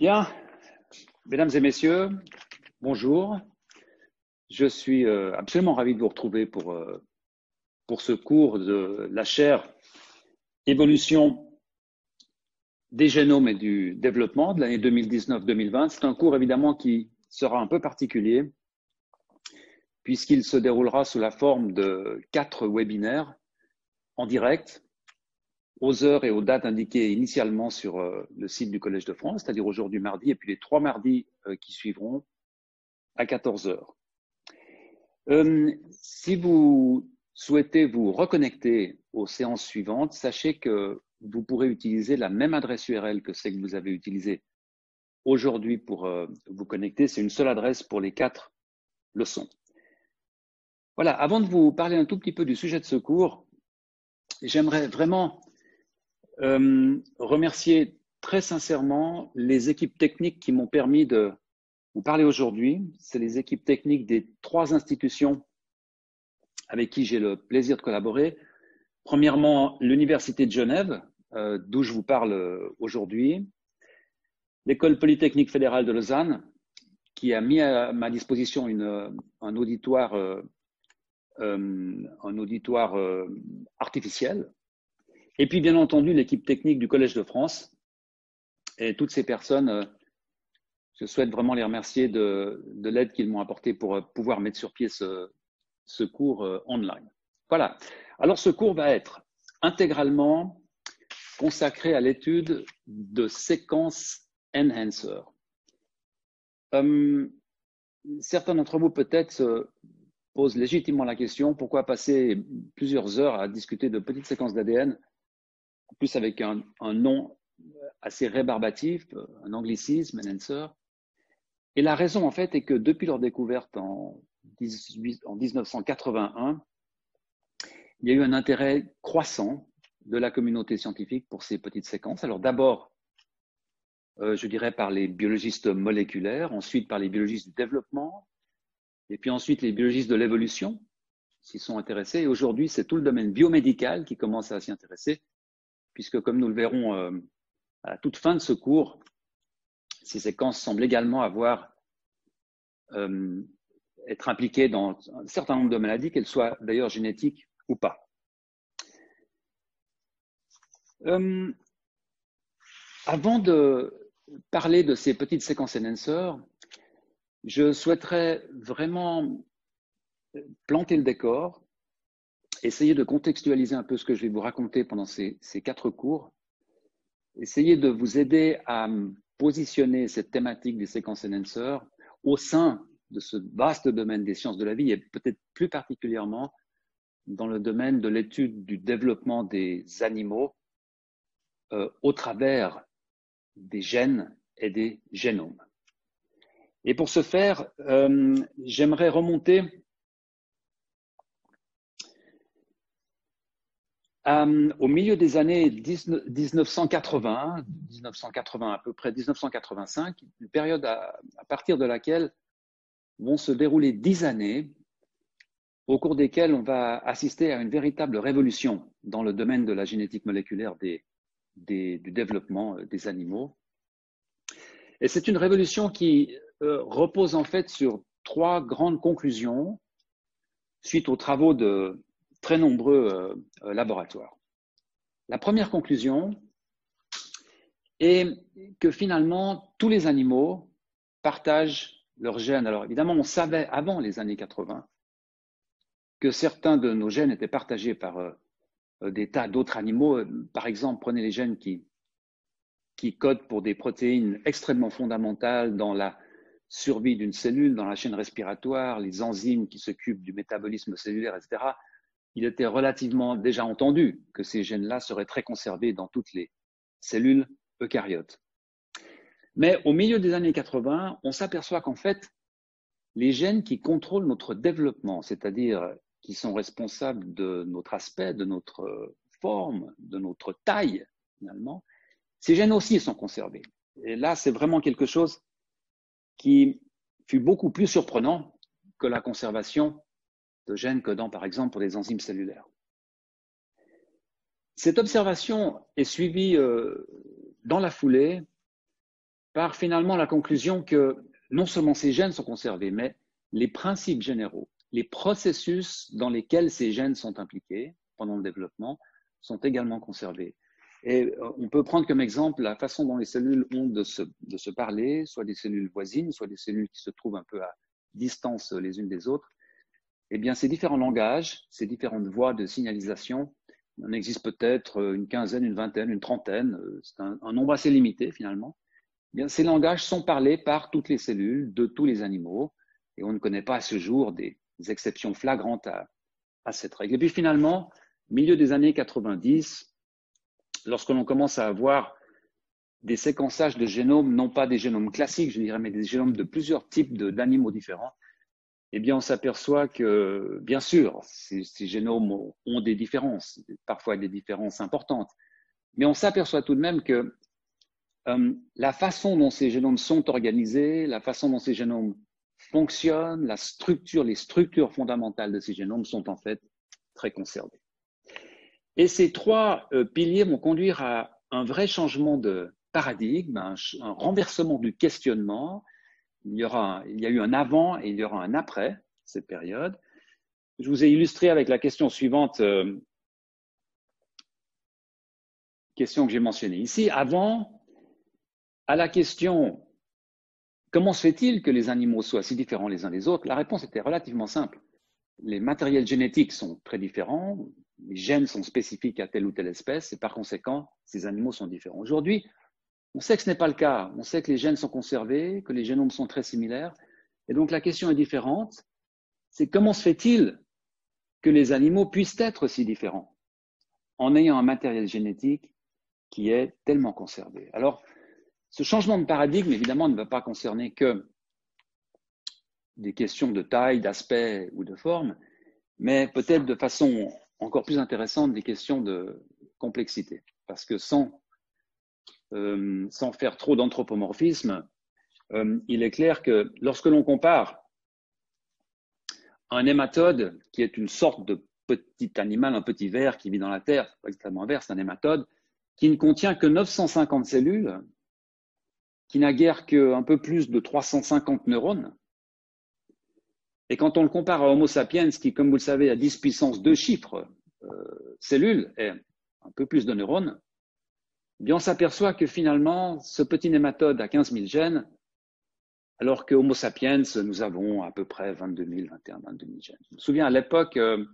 Bien, mesdames et messieurs, bonjour. Je suis euh, absolument ravi de vous retrouver pour, euh, pour ce cours de la chaire Évolution des génomes et du développement de l'année 2019-2020. C'est un cours évidemment qui sera un peu particulier puisqu'il se déroulera sous la forme de quatre webinaires en direct aux heures et aux dates indiquées initialement sur euh, le site du Collège de France, c'est-à-dire aujourd'hui mardi, et puis les trois mardis euh, qui suivront à 14 heures. Euh, si vous souhaitez vous reconnecter aux séances suivantes, sachez que vous pourrez utiliser la même adresse URL que celle que vous avez utilisée aujourd'hui pour vous connecter. C'est une seule adresse pour les quatre leçons. Voilà, avant de vous parler un tout petit peu du sujet de ce cours, j'aimerais vraiment euh, remercier très sincèrement les équipes techniques qui m'ont permis de vous parler aujourd'hui. C'est les équipes techniques des trois institutions avec qui j'ai le plaisir de collaborer. Premièrement, l'Université de Genève, euh, d'où je vous parle aujourd'hui. L'École polytechnique fédérale de Lausanne, qui a mis à ma disposition une, un euh, un auditoire artificiel et puis, bien entendu, l'équipe technique du Collège de France et toutes ces personnes, euh, je souhaite vraiment les remercier de, l'aide qu'ils m'ont apportée pour euh, pouvoir mettre sur pied ce, cours euh, online. Voilà. Alors, ce cours va être intégralement consacré à l'étude de séquences enhancer. certains d'entre vous peut-être se posent légitimement la question pourquoi passer plusieurs heures à discuter de petites séquences d'ADN en plus avec un, nom assez rébarbatif, un anglicisme, enhancer. Et la raison, en fait, est que depuis leur découverte en, 1981, il y a eu un intérêt croissant de la communauté scientifique pour ces petites séquences. Alors d'abord, euh, je dirais par les biologistes moléculaires, ensuite par les biologistes du développement, et puis ensuite les biologistes de l'évolution s'y sont intéressés. Et aujourd'hui, c'est tout le domaine biomédical qui commence à s'y intéresser puisque comme nous le verrons euh, à la toute fin de ce cours, ces séquences semblent également avoir euh, être impliquées dans un certain nombre de maladies, qu'elles soient d'ailleurs génétiques ou pas. Euh, avant de parler de ces petites séquences enhancers, je souhaiterais vraiment planter le décor essayer de contextualiser un peu ce que je vais vous raconter pendant ces, quatre cours, essayer de vous aider à positionner cette thématique des séquences enhancers au sein de ce vaste domaine des sciences de la vie et peut-être plus particulièrement dans le domaine de l'étude du développement des animaux euh, au travers des gènes et des génomes. Et pour ce faire, euh, j'aimerais remonter Euh, au milieu des années 1980, 1980 à peu près 1985, une période à, partir de laquelle vont se dérouler dix années au cours desquelles on va assister à une véritable révolution dans le domaine de la génétique moléculaire des, du développement euh, des animaux. Et c'est une révolution qui euh, repose en fait sur trois grandes conclusions suite aux travaux de très nombreux euh, euh, laboratoires. La première conclusion est que finalement, tous les animaux partagent leurs gènes. Alors évidemment, on savait avant les années 80 que certains de nos gènes étaient partagés par euh, des tas d'autres animaux. Par exemple, prenez les gènes qui, qui codent pour des protéines extrêmement fondamentales dans la survie d'une cellule, dans la chaîne respiratoire, les enzymes qui s'occupent du métabolisme cellulaire, etc il était relativement déjà entendu que ces gènes-là seraient très conservés dans toutes les cellules eucaryotes. Mais au milieu des années 80, on s'aperçoit qu'en fait, les gènes qui contrôlent notre développement, c'est-à-dire qui sont responsables de notre aspect, de notre forme, de notre taille, finalement, ces gènes aussi sont conservés. Et là, c'est vraiment quelque chose qui fut beaucoup plus surprenant que la conservation de gènes codant par exemple pour les enzymes cellulaires. Cette observation est suivie euh, dans la foulée par finalement la conclusion que non seulement ces gènes sont conservés, mais les principes généraux, les processus dans lesquels ces gènes sont impliqués pendant le développement sont également conservés. Et euh, on peut prendre comme exemple la façon dont les cellules ont de se, de se parler, soit des cellules voisines, soit des cellules qui se trouvent un peu à distance les unes des autres. Eh bien, ces différents langages, ces différentes voies de signalisation, il en existe peut-être une quinzaine, une vingtaine, une trentaine, euh, c'est un, nombre assez limité finalement. Eh bien, ces langages sont parlés par toutes les cellules de tous les animaux et on ne connaît pas à ce jour des, exceptions flagrantes à, à cette règle. Et puis finalement, milieu des années 90, lorsque l'on commence à avoir des séquençages de génomes, non pas des génomes classiques, je dirais, mais des génomes de plusieurs types d'animaux différents, eh bien, on s'aperçoit que, bien sûr, ces, génomes ont des différences, parfois des différences importantes, mais on s'aperçoit tout de même que euh, la façon dont ces génomes sont organisés, la façon dont ces génomes fonctionnent, la structure, les structures fondamentales de ces génomes sont en fait très conservées. Et ces trois euh, piliers vont conduire à un vrai changement de paradigme, un, renversement du questionnement. Il y, aura, il y a eu un avant et il y aura un après cette période. Je vous ai illustré avec la question suivante, euh, question que j'ai mentionnée ici. Avant, à la question comment se fait-il que les animaux soient si différents les uns des autres, la réponse était relativement simple. Les matériels génétiques sont très différents, les gènes sont spécifiques à telle ou telle espèce et par conséquent, ces animaux sont différents. Aujourd'hui, on sait que ce n'est pas le cas. On sait que les gènes sont conservés, que les génomes sont très similaires. Et donc la question est différente. C'est comment se fait-il que les animaux puissent être si différents en ayant un matériel génétique qui est tellement conservé? Alors, ce changement de paradigme, évidemment, ne va pas concerner que des questions de taille, d'aspect ou de forme, mais peut-être de façon encore plus intéressante des questions de complexité. Parce que sans, euh, sans faire trop d'anthropomorphisme, euh, il est clair que lorsque l'on compare un hématode, qui est une sorte de petit animal, un petit ver qui vit dans la terre, pas extrêmement un ver, c'est un hématode, qui ne contient que 950 cellules, qui n'a guère qu'un peu plus de 350 neurones, et quand on le compare à Homo sapiens, qui, comme vous le savez, a 10 puissance 2 chiffres euh, cellules et un peu plus de neurones, eh bien on s'aperçoit que finalement, ce petit nématode a 15 000 gènes, alors que Homo sapiens, nous avons à peu près 22 000, 21, 22 000 gènes. Je me souviens à l'époque euh,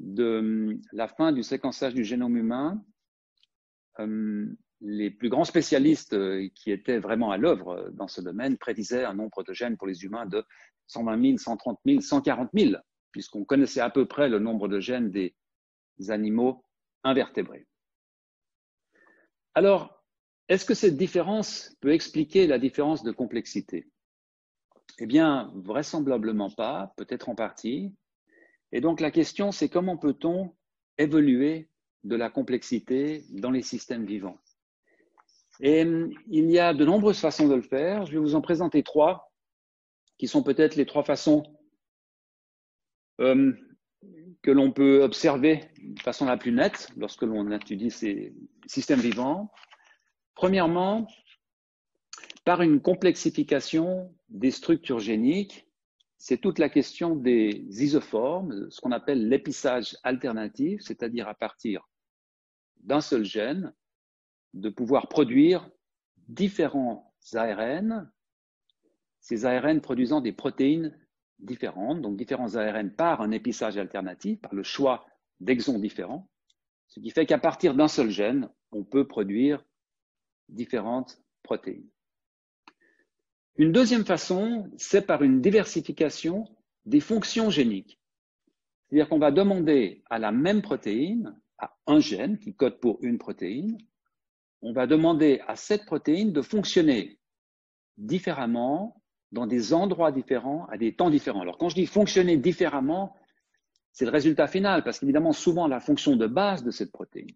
de la fin du séquençage du génome humain, euh, les plus grands spécialistes qui étaient vraiment à l'œuvre dans ce domaine prédisaient un nombre de gènes pour les humains de 120 000, 130 000, 140 000, puisqu'on connaissait à peu près le nombre de gènes des animaux invertébrés. Alors, est-ce que cette différence peut expliquer la différence de complexité? Eh bien, vraisemblablement pas, peut-être en partie. Et donc la question, c'est comment peut-on évoluer de la complexité dans les systèmes vivants? Et il y a de nombreuses façons de le faire. Je vais vous en présenter trois qui sont peut-être les trois façons euh, que l'on peut observer de façon la plus nette lorsque l'on étudie ces systèmes vivants. Premièrement, par une complexification des structures géniques, c'est toute la question des isoformes, ce qu'on appelle l'épissage alternatif, c'est-à-dire à partir d'un seul gène, de pouvoir produire différents ARN ces ARN produisant des protéines différentes, donc différents ARN par un épissage alternatif, par le choix d'exons différents, ce qui fait qu'à partir d'un seul gène, on peut produire différentes protéines. Une deuxième façon, c'est par une diversification des fonctions géniques. C'est-à-dire qu'on va demander à la même protéine, à un gène qui code pour une protéine, on va demander à cette protéine de fonctionner différemment dans des endroits différents, à des temps différents. Alors quand je dis fonctionner différemment, c'est le résultat final, parce qu'évidemment, souvent la fonction de base de cette protéine,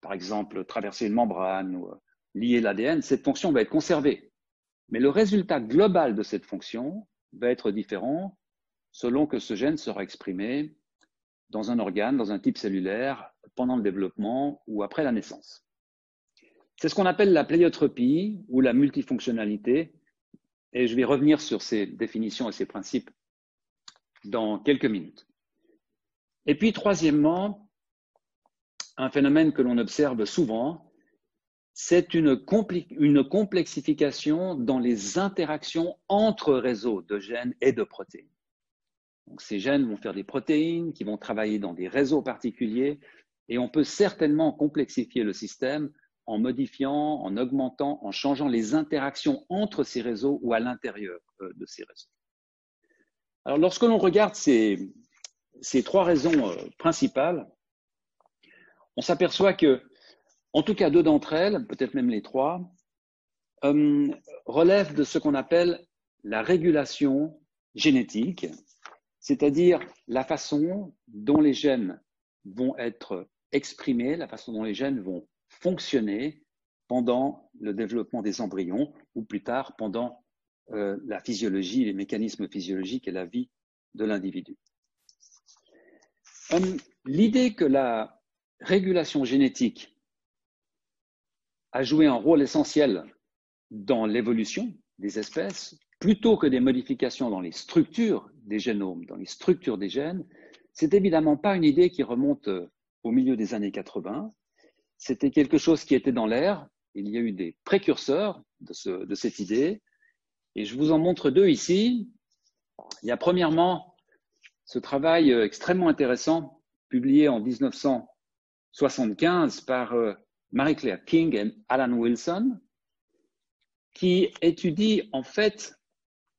par exemple traverser une membrane ou euh, lier l'ADN, cette fonction va être conservée. Mais le résultat global de cette fonction va être différent selon que ce gène sera exprimé dans un organe, dans un type cellulaire, pendant le développement ou après la naissance. C'est ce qu'on appelle la pléiotropie ou la multifonctionnalité. Et je vais revenir sur ces définitions et ces principes dans quelques minutes. Et puis, troisièmement, un phénomène que l'on observe souvent, c'est une, complexification dans les interactions entre réseaux de gènes et de protéines. Donc, ces gènes vont faire des protéines qui vont travailler dans des réseaux particuliers et on peut certainement complexifier le système en modifiant, en augmentant, en changeant les interactions entre ces réseaux ou à l'intérieur euh, de ces réseaux. Alors, lorsque l'on regarde ces, ces, trois raisons euh, principales, on s'aperçoit que, en tout cas, deux d'entre elles, peut-être même les trois, euh, relèvent de ce qu'on appelle la régulation génétique, c'est-à-dire la façon dont les gènes vont être exprimés, la façon dont les gènes vont fonctionner pendant le développement des embryons ou plus tard pendant euh, la physiologie, les mécanismes physiologiques et la vie de l'individu. Hum, l'idée que la régulation génétique a joué un rôle essentiel dans l'évolution des espèces, plutôt que des modifications dans les structures des génomes, dans les structures des gènes, c'est évidemment pas une idée qui remonte euh, au milieu des années 80. C'était quelque chose qui était dans l'air. Il y a eu des précurseurs de, cette idée. Et je vous en montre deux ici. Il y a premièrement ce travail euh, extrêmement intéressant publié en 1975 par euh, Marie-Claire King et Alan Wilson, qui étudie en fait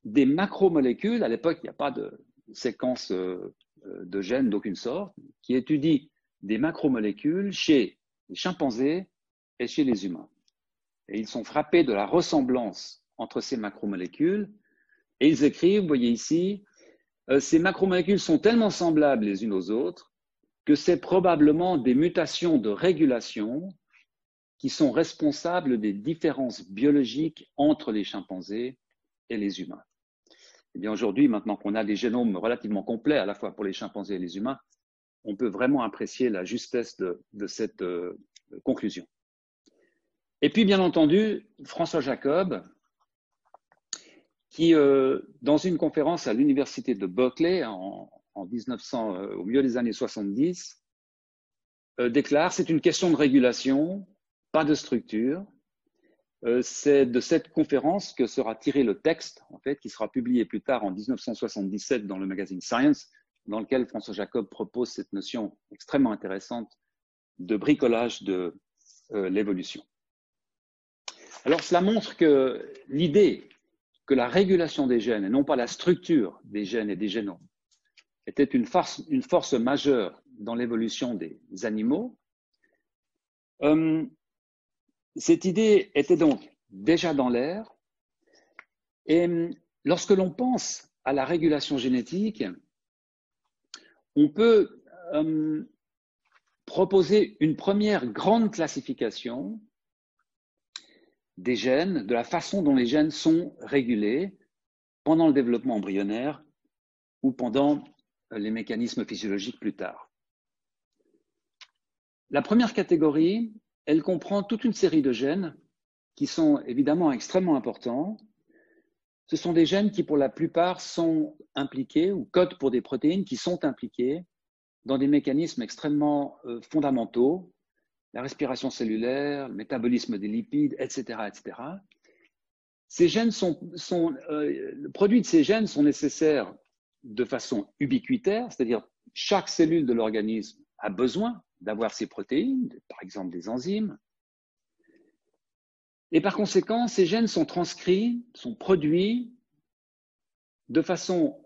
des macromolécules. À l'époque, il n'y a pas de séquence euh, de gènes d'aucune sorte, qui étudie des macromolécules chez les chimpanzés et chez les humains. Et ils sont frappés de la ressemblance entre ces macromolécules et ils écrivent, vous voyez ici, euh, ces macromolécules sont tellement semblables les unes aux autres que c'est probablement des mutations de régulation qui sont responsables des différences biologiques entre les chimpanzés et les humains. Eh bien aujourd'hui, maintenant qu'on a des génomes relativement complets à la fois pour les chimpanzés et les humains, on peut vraiment apprécier la justesse de, cette euh, conclusion. Et puis, bien entendu, François Jacob, qui, euh, dans une conférence à l'université de Berkeley en, 1900, euh, au milieu des années 70, déclare c'est une question de régulation, pas de structure. c'est de cette conférence que sera tiré le texte, en fait, qui sera publié plus tard en 1977 dans le magazine Science, dans lequel François Jacob propose cette notion extrêmement intéressante de bricolage de euh, l'évolution. Alors cela montre que l'idée que la régulation des gènes, et non pas la structure des gènes et des génomes, était une force, majeure dans l'évolution des animaux, euh, cette idée était donc déjà dans l'air. Et lorsque l'on pense à la régulation génétique, on peut euh, proposer une première grande classification des gènes, de la façon dont les gènes sont régulés pendant le développement embryonnaire ou pendant euh, les mécanismes physiologiques plus tard. La première catégorie, elle comprend toute une série de gènes qui sont évidemment extrêmement importants ce sont des gènes qui, pour la plupart, sont impliqués ou codent pour des protéines qui sont impliquées dans des mécanismes extrêmement euh, fondamentaux, la respiration cellulaire, le métabolisme des lipides, etc. etc. Ces gènes sont, euh, le produit de ces gènes sont nécessaires de façon ubiquitaire, c'est-à-dire chaque cellule de l'organisme a besoin d'avoir ces protéines, par exemple des enzymes, et par conséquent, ces gènes sont transcrits, sont produits de façon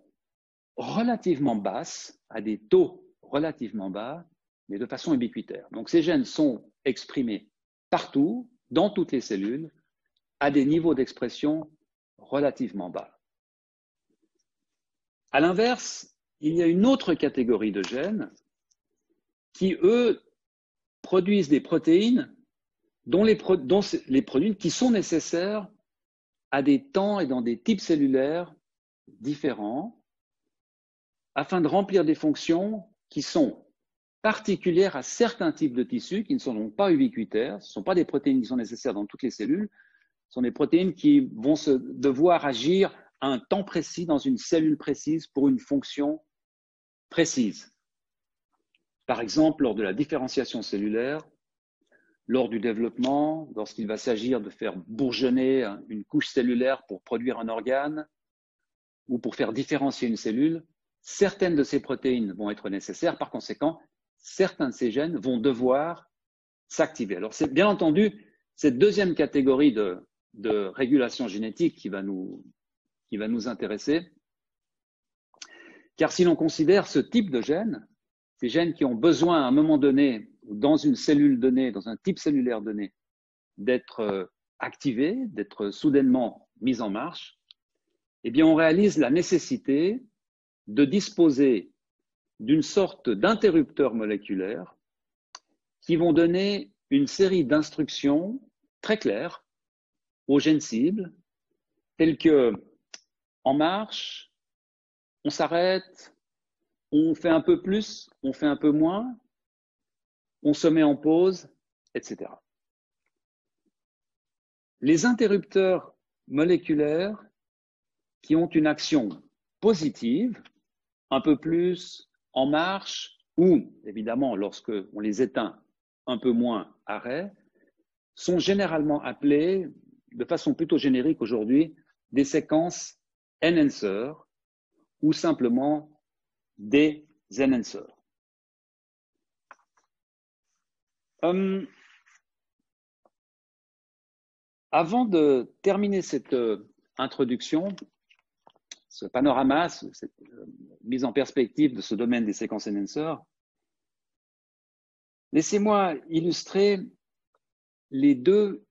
relativement basse, à des taux relativement bas, mais de façon ubiquitaire. Donc ces gènes sont exprimés partout, dans toutes les cellules, à des niveaux d'expression relativement bas. À l'inverse, il y a une autre catégorie de gènes qui, eux, produisent des protéines dont les, les produits qui sont nécessaires à des temps et dans des types cellulaires différents afin de remplir des fonctions qui sont particulières à certains types de tissus qui ne sont donc pas ubiquitaires. Ce ne sont pas des protéines qui sont nécessaires dans toutes les cellules. Ce sont des protéines qui vont se devoir agir à un temps précis dans une cellule précise pour une fonction précise. Par exemple, lors de la différenciation cellulaire, lors du développement, lorsqu'il va s'agir de faire bourgeonner une couche cellulaire pour produire un organe ou pour faire différencier une cellule, certaines de ces protéines vont être nécessaires. Par conséquent, certains de ces gènes vont devoir s'activer. Alors, c'est bien entendu cette deuxième catégorie de, régulation génétique qui va, nous, qui va nous intéresser. Car si l'on considère ce type de gènes, ces gènes qui ont besoin à un moment donné, dans une cellule donnée, dans un type cellulaire donné, d'être euh, activés, d'être soudainement mis en marche, eh bien, on réalise la nécessité de disposer d'une sorte d'interrupteurs moléculaires qui vont donner une série d'instructions très claires aux gènes cibles, telles que en marche, on s'arrête, on fait un peu plus, on fait un peu moins, on se met en pause, etc. Les interrupteurs moléculaires qui ont une action positive, un peu plus en marche, ou évidemment lorsque on les éteint un peu moins arrêt, sont généralement appelés de façon plutôt générique aujourd'hui des séquences enhancer ou simplement des enhancers. Hum, avant de terminer cette euh, introduction, ce panorama, cette euh, mise en perspective de ce domaine des séquences enhancers, laissez-moi illustrer les deux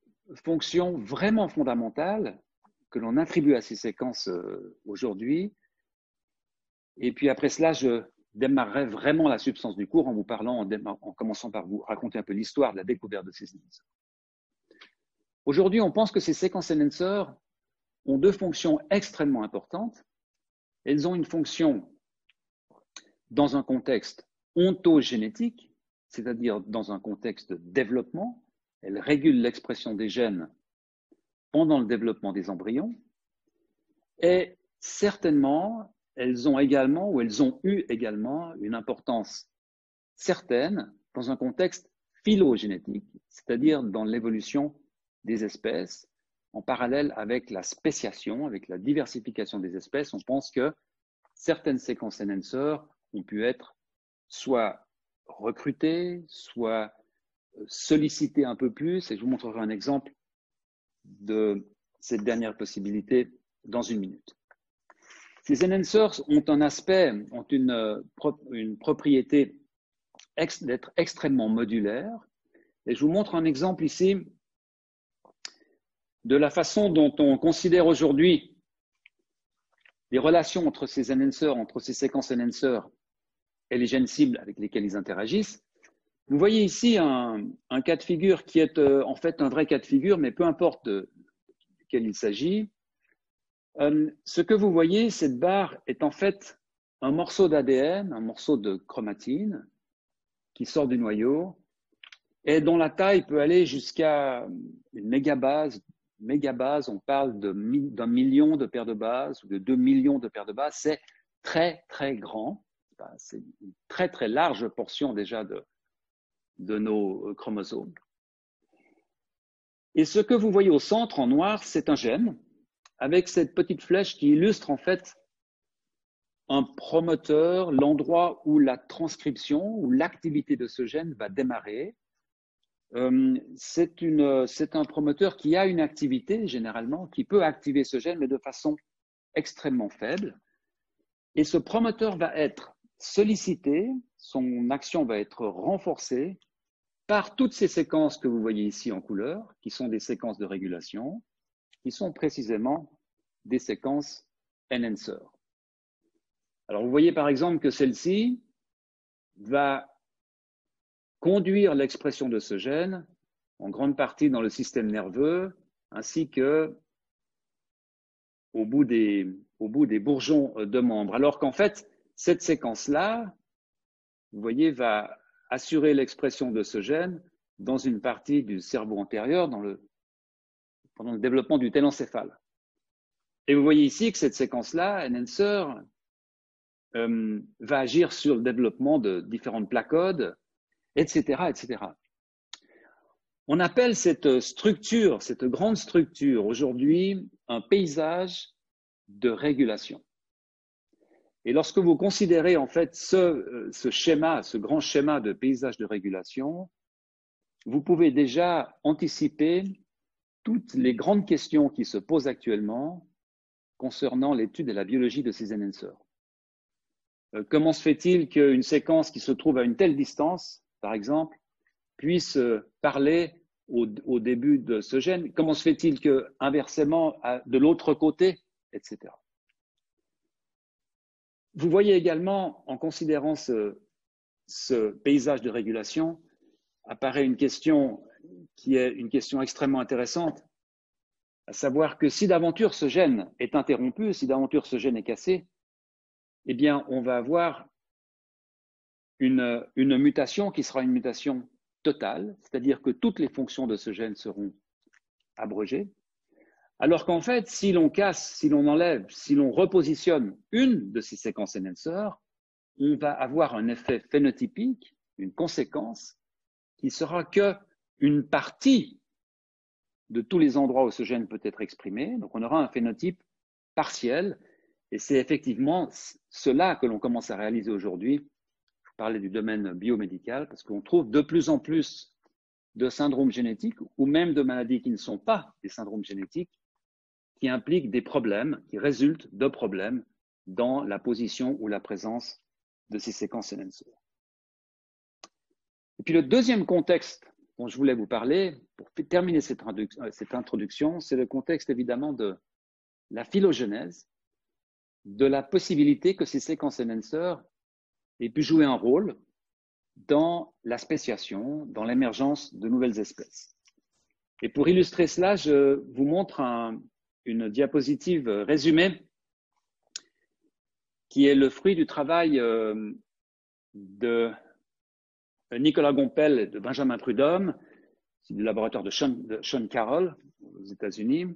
fonctions vraiment fondamentales que l'on attribue à ces séquences euh, aujourd'hui. Et puis après cela, je démarrerai vraiment la substance du cours en vous parlant, en, commençant par vous raconter un peu l'histoire de la découverte de ces enhancers. Aujourd'hui, on pense que ces séquences enhancers ont deux fonctions extrêmement importantes. Elles ont une fonction dans un contexte ontogénétique, c'est-à-dire dans un contexte de développement. Elles régulent l'expression des gènes pendant le développement des embryons. Et certainement, elles ont également, ou elles ont eu également, une importance certaine dans un contexte phylogénétique, c'est-à-dire dans l'évolution des espèces, en parallèle avec la spéciation, avec la diversification des espèces, on pense que certaines séquences enhancers ont pu être soit recrutées, soit sollicitées un peu plus, et je vous montrerai un exemple de cette dernière possibilité dans une minute. Ces enhancers ont un aspect, ont une, euh, propriété d'être extrêmement modulaire. Et je vous montre un exemple ici de la façon dont on considère aujourd'hui les relations entre ces enhancers, entre ces séquences enhancers et les gènes cibles avec lesquels ils interagissent. Vous voyez ici un, cas de figure qui est euh, en fait un vrai cas de figure, mais peu importe de, quel il s'agit. Euh, ce que vous voyez, cette barre est en fait un morceau d'ADN, un morceau de chromatine qui sort du noyau et dont la taille peut aller jusqu'à une mégabase. Mégabase, on parle d'un million de paires de bases ou de deux millions de paires de bases. C'est très, très grand. C'est une très, très large portion déjà de, de nos euh, chromosomes. Et ce que vous voyez au centre en noir, c'est un gène avec cette petite flèche qui illustre en fait un promoteur, l'endroit où la transcription, ou l'activité de ce gène va démarrer. Euh, c'est un promoteur qui a une activité généralement, qui peut activer ce gène, mais de façon extrêmement faible. Et ce promoteur va être sollicité, son action va être renforcée par toutes ces séquences que vous voyez ici en couleur, qui sont des séquences de régulation, qui sont précisément des séquences enhancer. Alors vous voyez par exemple que celle-ci va conduire l'expression de ce gène en grande partie dans le système nerveux ainsi que au bout des, bout des bourgeons de membres. Alors qu'en fait, cette séquence-là, vous voyez, va assurer l'expression de ce gène dans une partie du cerveau antérieur dans le, pendant le développement du télencéphale. Et vous voyez ici que cette séquence-là, enhancer, euh, va agir sur le développement de différentes placodes, etc., etc. On appelle cette structure, cette grande structure aujourd'hui, un paysage de régulation. Et lorsque vous considérez en fait ce, euh, ce, schéma, ce grand schéma de paysage de régulation, vous pouvez déjà anticiper toutes les grandes questions qui se posent actuellement concernant l'étude de la biologie de ces enhancers. Euh, comment se fait-il qu'une séquence qui se trouve à une telle distance, par exemple, puisse euh, parler au, au début de ce gène? Comment se fait-il que, inversement, de l'autre côté, etc. Vous voyez également, en considérant ce, paysage de régulation, apparaît une question qui est une question extrêmement intéressante, à savoir que si d'aventure ce gène est interrompu, si d'aventure ce gène est cassé, eh bien, on va avoir une, mutation qui sera une mutation totale, c'est-à-dire que toutes les fonctions de ce gène seront abrogées, alors qu'en fait, si l'on casse, si l'on enlève, si l'on repositionne une de ces séquences enhancers, on va avoir un effet phénotypique, une conséquence, qui sera que une partie de tous les endroits où ce gène peut être exprimé. Donc on aura un phénotype partiel, et c'est effectivement cela que l'on commence à réaliser aujourd'hui. Je parlais du domaine biomédical, parce qu'on trouve de plus en plus de syndromes génétiques ou même de maladies qui ne sont pas des syndromes génétiques qui impliquent des problèmes, qui résultent de problèmes dans la position ou la présence de ces séquences enhancers. Et puis le deuxième contexte dont je voulais vous parler, pour terminer cette, introduction, c'est le contexte évidemment de la phylogenèse, de la possibilité que ces séquences enhancers aient pu jouer un rôle dans la spéciation, dans l'émergence de nouvelles espèces. Et pour illustrer cela, je vous montre un, une diapositive résumée qui est le fruit du travail euh, de Nicolas Gompel de Benjamin Prudhomme, du laboratoire de Sean, Carroll aux États-Unis,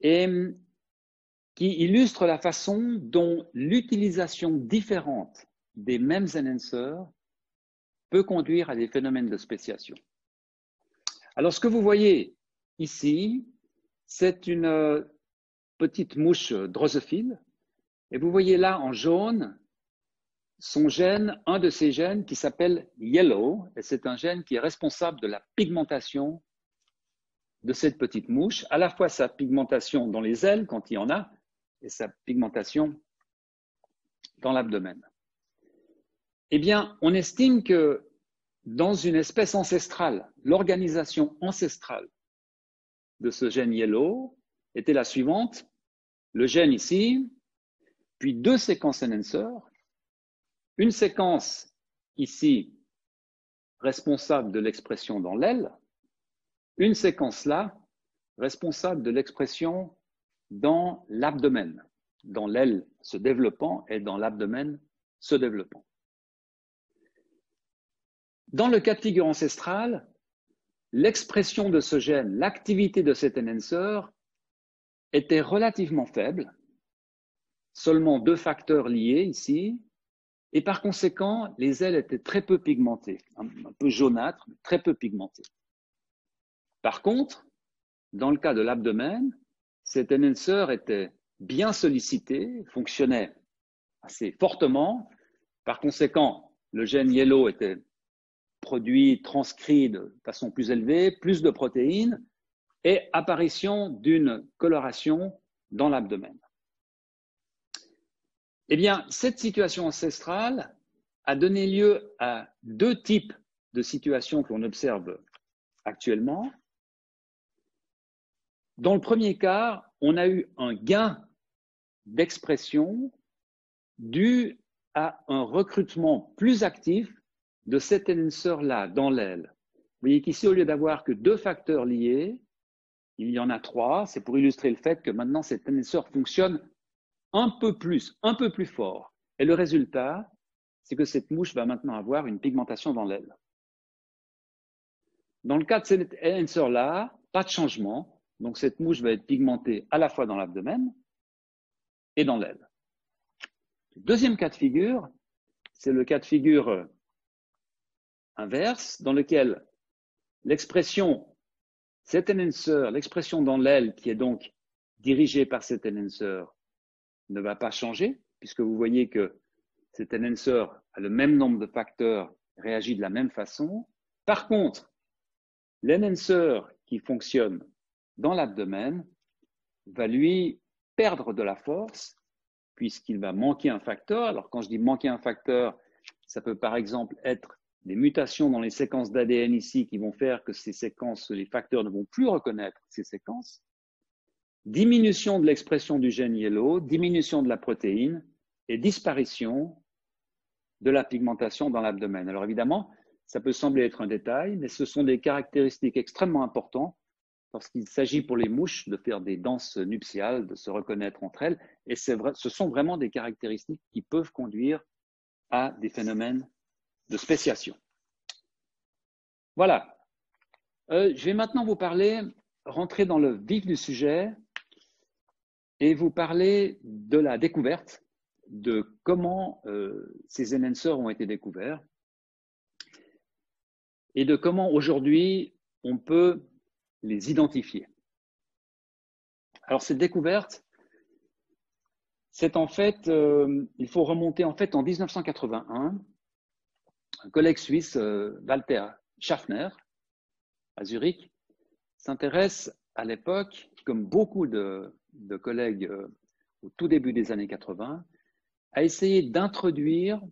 et qui illustre la façon dont l'utilisation différente des mêmes enhancers peut conduire à des phénomènes de spéciation. Alors, ce que vous voyez Ici, c'est une euh, petite mouche drosophile. Et vous voyez là en jaune son gène, un de ces gènes qui s'appelle yellow, et c'est un gène qui est responsable de la pigmentation de cette petite mouche, à la fois sa pigmentation dans les ailes quand il y en a, et sa pigmentation dans l'abdomen. Eh bien, on estime que dans une espèce ancestrale, l'organisation ancestrale de ce gène yellow était la suivante. Le gène ici, puis deux séquences enhancers, une séquence ici responsable de l'expression dans l'aile, une séquence là responsable de l'expression dans l'abdomen, dans l'aile se développant et dans l'abdomen se développant. Dans le cas de figure ancestrale, l'expression de ce gène, l'activité de cet enhancer était relativement faible, seulement deux facteurs liés ici, et par conséquent, les ailes étaient très peu pigmentées, un, peu jaunâtres, très peu pigmentées. Par contre, dans le cas de l'abdomen, cet enhancer était bien sollicité, fonctionnait assez fortement. Par conséquent, le gène yellow était produit transcrit de façon plus élevée, plus de protéines et apparition d'une coloration dans l'abdomen. Eh bien, cette situation ancestrale a donné lieu à deux types de situations que l'on observe actuellement. Dans le premier cas, on a eu un gain d'expression dû à un recrutement plus actif de cet enhancer-là dans l'aile. Vous voyez qu'ici, au lieu d'avoir que deux facteurs liés, il y en a trois. C'est pour illustrer le fait que maintenant cet enhancer fonctionne un peu plus, un peu plus fort. Et le résultat, c'est que cette mouche va maintenant avoir une pigmentation dans l'aile. Dans le cas de cet enhancer-là, pas de changement. Donc cette mouche va être pigmentée à la fois dans l'abdomen et dans l'aile. Deuxième cas de figure, c'est le cas de figure inverse, dans lequel l'expression cet enhancer, l'expression dans l'aile qui est donc dirigée par cet enhancer, ne va pas changer, puisque vous voyez que cet enhancer a le même nombre de facteurs, réagit de la même façon. Par contre, l'enhancer qui fonctionne dans l'abdomen va lui perdre de la force puisqu'il va manquer un facteur. Alors quand je dis manquer un facteur, ça peut par exemple être des mutations dans les séquences d'ADN ici qui vont faire que ces séquences, les facteurs ne vont plus reconnaître ces séquences. Diminution de l'expression du gène yellow, diminution de la protéine et disparition de la pigmentation dans l'abdomen. Alors évidemment, ça peut sembler être un détail, mais ce sont des caractéristiques extrêmement importantes parce qu'il s'agit pour les mouches de faire des danses nuptiales, de se reconnaître entre elles, et ce sont vraiment des caractéristiques qui peuvent conduire à des phénomènes de spéciation. Voilà. Euh, je vais maintenant vous parler, rentrer dans le vif du sujet et vous parler de la découverte, de comment euh, ces enhancers ont été découverts et de comment aujourd'hui on peut les identifier. Alors cette découverte, c'est en fait, euh, il faut remonter en fait en 1981 un collègue suisse, euh, Walter Schaffner, à Zurich, s'intéresse à l'époque, comme beaucoup de, collègues euh, au tout début des années 80, à essayer d'introduire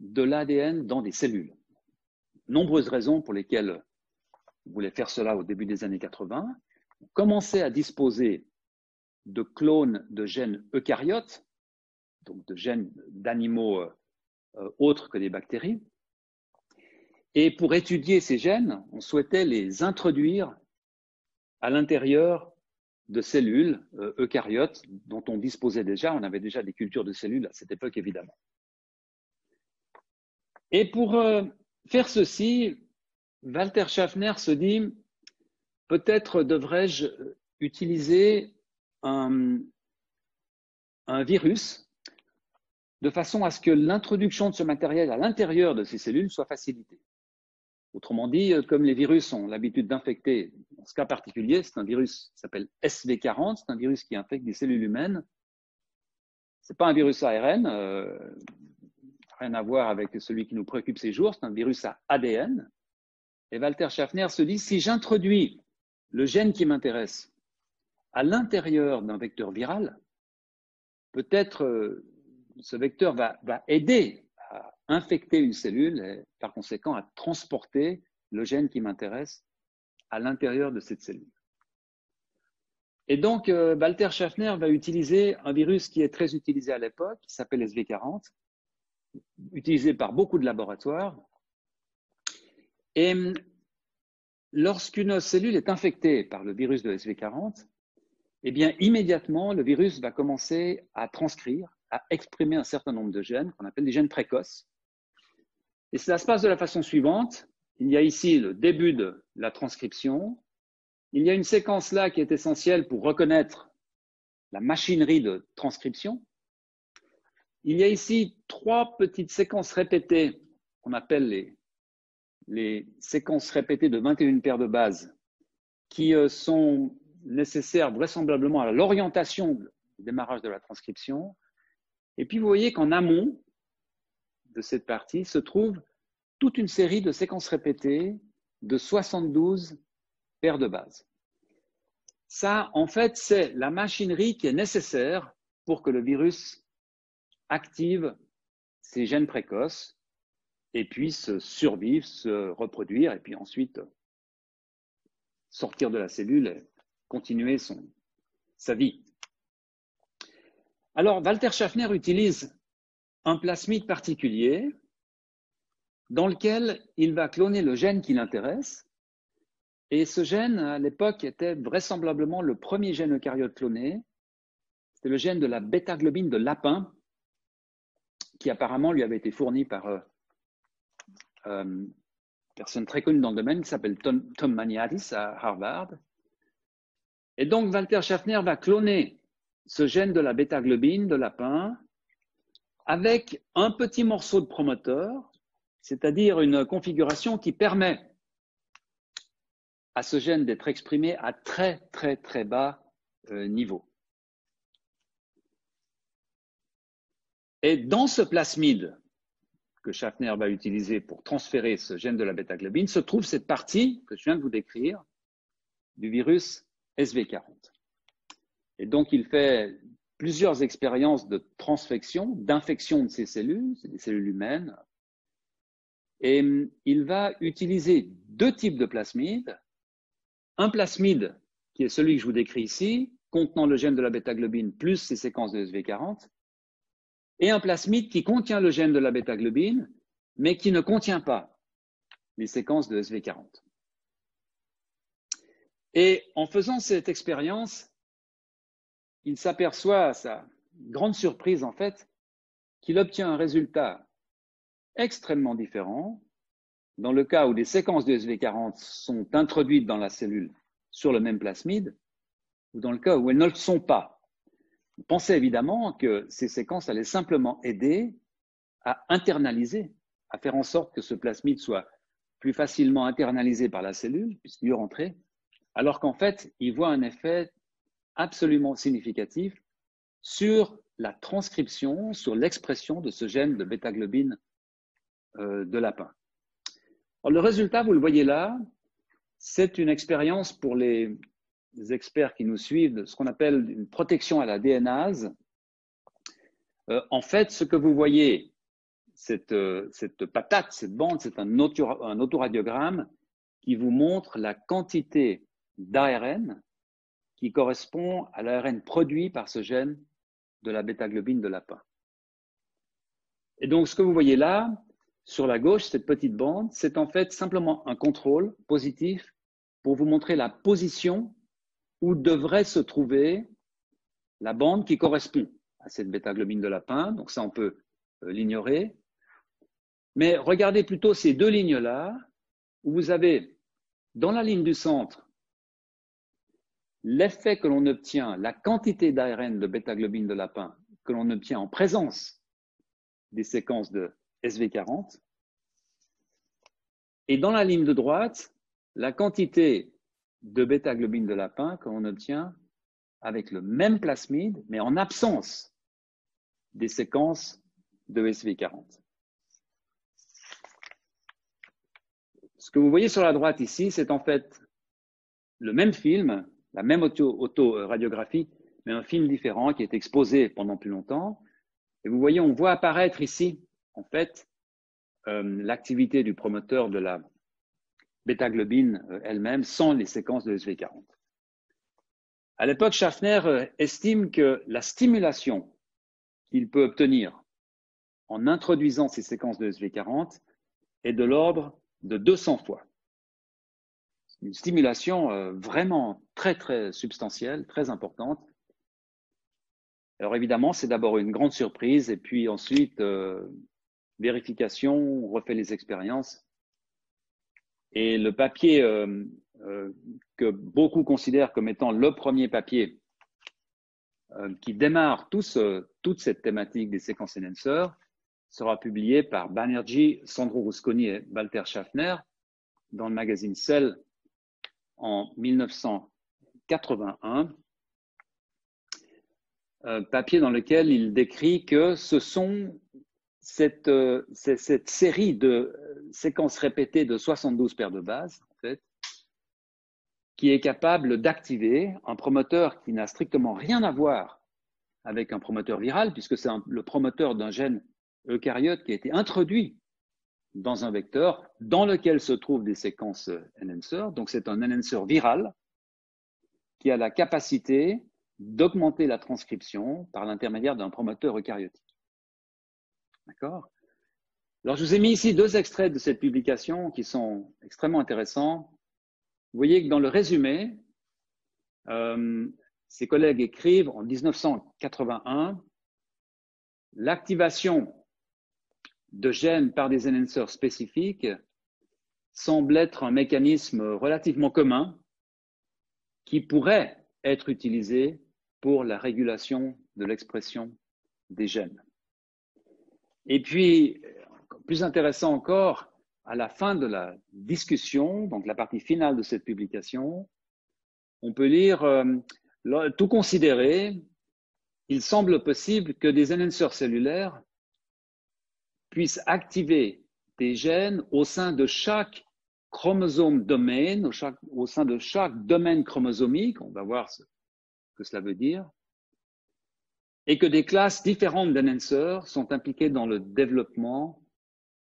de l'ADN dans des cellules. Nombreuses raisons pour lesquelles on voulait faire cela au début des années 80. On commençait à disposer de clones de gènes eucaryotes, donc de gènes d'animaux euh, autres que des bactéries, et pour étudier ces gènes, on souhaitait les introduire à l'intérieur de cellules euh, eucaryotes dont on disposait déjà. On avait déjà des cultures de cellules à cette époque, évidemment. Et pour euh, faire ceci, Walter Schaffner se dit, peut-être devrais-je utiliser un, un virus de façon à ce que l'introduction de ce matériel à l'intérieur de ces cellules soit facilitée. Autrement dit, euh, comme les virus ont l'habitude d'infecter, dans ce cas particulier, c'est un virus qui s'appelle SV40, c'est un virus qui infecte des cellules humaines. C'est pas un virus ARN, euh, rien à voir avec celui qui nous préoccupe ces jours, c'est un virus à ADN. Et Walter Schaffner se dit, si j'introduis le gène qui m'intéresse à l'intérieur d'un vecteur viral, peut-être euh, ce vecteur va aider infecter une cellule et par conséquent à transporter le gène qui m'intéresse à l'intérieur de cette cellule. Et donc, euh, Walter Schaffner va utiliser un virus qui est très utilisé à l'époque, qui s'appelle SV40, utilisé par beaucoup de laboratoires. Et lorsqu'une cellule est infectée par le virus de SV40, eh bien, immédiatement, le virus va commencer à transcrire, à exprimer un certain nombre de gènes qu'on appelle des gènes précoces, et cela se passe de la façon suivante. Il y a ici le début de la transcription. Il y a une séquence là qui est essentielle pour reconnaître la machinerie de transcription. Il y a ici trois petites séquences répétées qu'on appelle les, les séquences répétées de 21 paires de bases qui euh, sont nécessaires vraisemblablement à l'orientation du démarrage de la transcription. Et puis vous voyez qu'en amont, de cette partie se trouve toute une série de séquences répétées de 72 paires de bases. Ça, en fait, c'est la machinerie qui est nécessaire pour que le virus active ces gènes précoces et puisse survivre, se reproduire et puis ensuite sortir de la cellule et continuer son, sa vie. Alors, Walter Schaffner utilise un plasmide particulier dans lequel il va cloner le gène qui l'intéresse. Et ce gène, à l'époque, était vraisemblablement le premier gène eucaryote cloné. C'était le gène de la bêta-globine de lapin, qui apparemment lui avait été fourni par euh, euh, une personne très connue dans le domaine qui s'appelle Tom, Tom Maniatis à Harvard. Et donc, Walter Schaffner va cloner ce gène de la bêta-globine de lapin avec un petit morceau de promoteur, c'est-à-dire une configuration qui permet à ce gène d'être exprimé à très très très bas euh, niveau. Et dans ce plasmide que Schaffner va utiliser pour transférer ce gène de la bêta-globine se trouve cette partie que je viens de vous décrire du virus SV40. Et donc il fait plusieurs expériences de transfection, d'infection de ces cellules, des cellules humaines, et il va utiliser deux types de plasmides un plasmide, qui est celui que je vous décris ici, contenant le gène de la bêta-globine plus ses séquences de SV40, et un plasmide qui contient le gène de la bêta-globine, mais qui ne contient pas les séquences de SV40. Et en faisant cette expérience, il s'aperçoit, à sa grande surprise en fait, qu'il obtient un résultat extrêmement différent dans le cas où les séquences de SV40 sont introduites dans la cellule sur le même plasmide, ou dans le cas où elles ne le sont pas. Pensez évidemment que ces séquences allaient simplement aider à internaliser, à faire en sorte que ce plasmide soit plus facilement internalisé par la cellule, puisqu'il y rentrait, alors qu'en fait, il voit un effet absolument significatif sur la transcription, sur l'expression de ce gène de bêta-globine euh, de lapin le résultat, vous le voyez là, c'est une expérience pour les experts qui nous suivent ce qu'on appelle une protection à la DNase. Euh, en fait, ce que vous voyez, cette, euh, patate, cette bande, c'est un autoradiogramme qui vous montre la quantité d'ARN qui correspond à l'ARN produit par ce gène de la bêta-globine de lapin. Et donc, ce que vous voyez là, sur la gauche, cette petite bande, c'est en fait simplement un contrôle positif pour vous montrer la position où devrait se trouver la bande qui correspond à cette bêta-globine de lapin. Donc ça, on peut euh, l'ignorer. Mais regardez plutôt ces deux lignes-là, où vous avez dans la ligne du centre l'effet que l'on obtient, la quantité d'ARN de bêta-globine de lapin que l'on obtient en présence des séquences de SV40. Et dans la ligne de droite, la quantité de bêta-globine de lapin que l'on obtient avec le même plasmide, mais en absence des séquences de SV40. Ce que vous voyez sur la droite ici, c'est en fait le même film, la même auto-radiographie, mais un film différent qui est exposé pendant plus longtemps. Et vous voyez, on voit apparaître ici en fait, euh, l'activité du promoteur de la bêta-globine euh, elle-même sans les séquences de SV40. À l'époque, Schaffner euh, estime que la stimulation qu'il peut obtenir en introduisant ces séquences de SV40 est de l'ordre de 200 fois. Une stimulation vraiment très très substantielle, très importante. Alors évidemment, c'est d'abord une grande surprise et puis ensuite vérification, on refait les expériences. Et le papier euh, euh, que beaucoup considèrent comme étant le premier papier euh, qui démarre toute cette thématique des séquences enhancers sera publié par Banerjee, Sandro Rusconi et Walter Schaffner dans le magazine Cell en 1981. papier dans lequel il décrit que ce sont euh, cette, série de séquences répétées de 72 paires de bases, qui est capable d'activer un promoteur qui n'a strictement rien à voir avec un promoteur viral, puisque c'est le promoteur d'un gène eucaryote qui a été introduit dans un vecteur dans lequel se trouvent des séquences enhancer. Donc c'est un enhancer viral qui a la capacité d'augmenter la transcription par l'intermédiaire d'un promoteur eucaryotique. D'accord? Alors, je vous ai mis ici deux extraits de cette publication qui sont extrêmement intéressants. Vous voyez que dans le résumé, euh, ses collègues écrivent en 1981 l'activation de gènes par des enhancers spécifiques semble être un mécanisme relativement commun qui pourrait être utilisé pour la régulation de l'expression des gènes. Et puis, plus intéressant encore, à la fin de la discussion, donc la partie finale de cette publication, on peut lire, euh, tout considéré, il semble possible que des enhancers cellulaires puissent activer des gènes au sein de chaque chromosome domaine, au, sein de chaque domaine chromosomique, on va voir ce que cela veut dire, et que des classes différentes d'enhancers sont impliquées dans le développement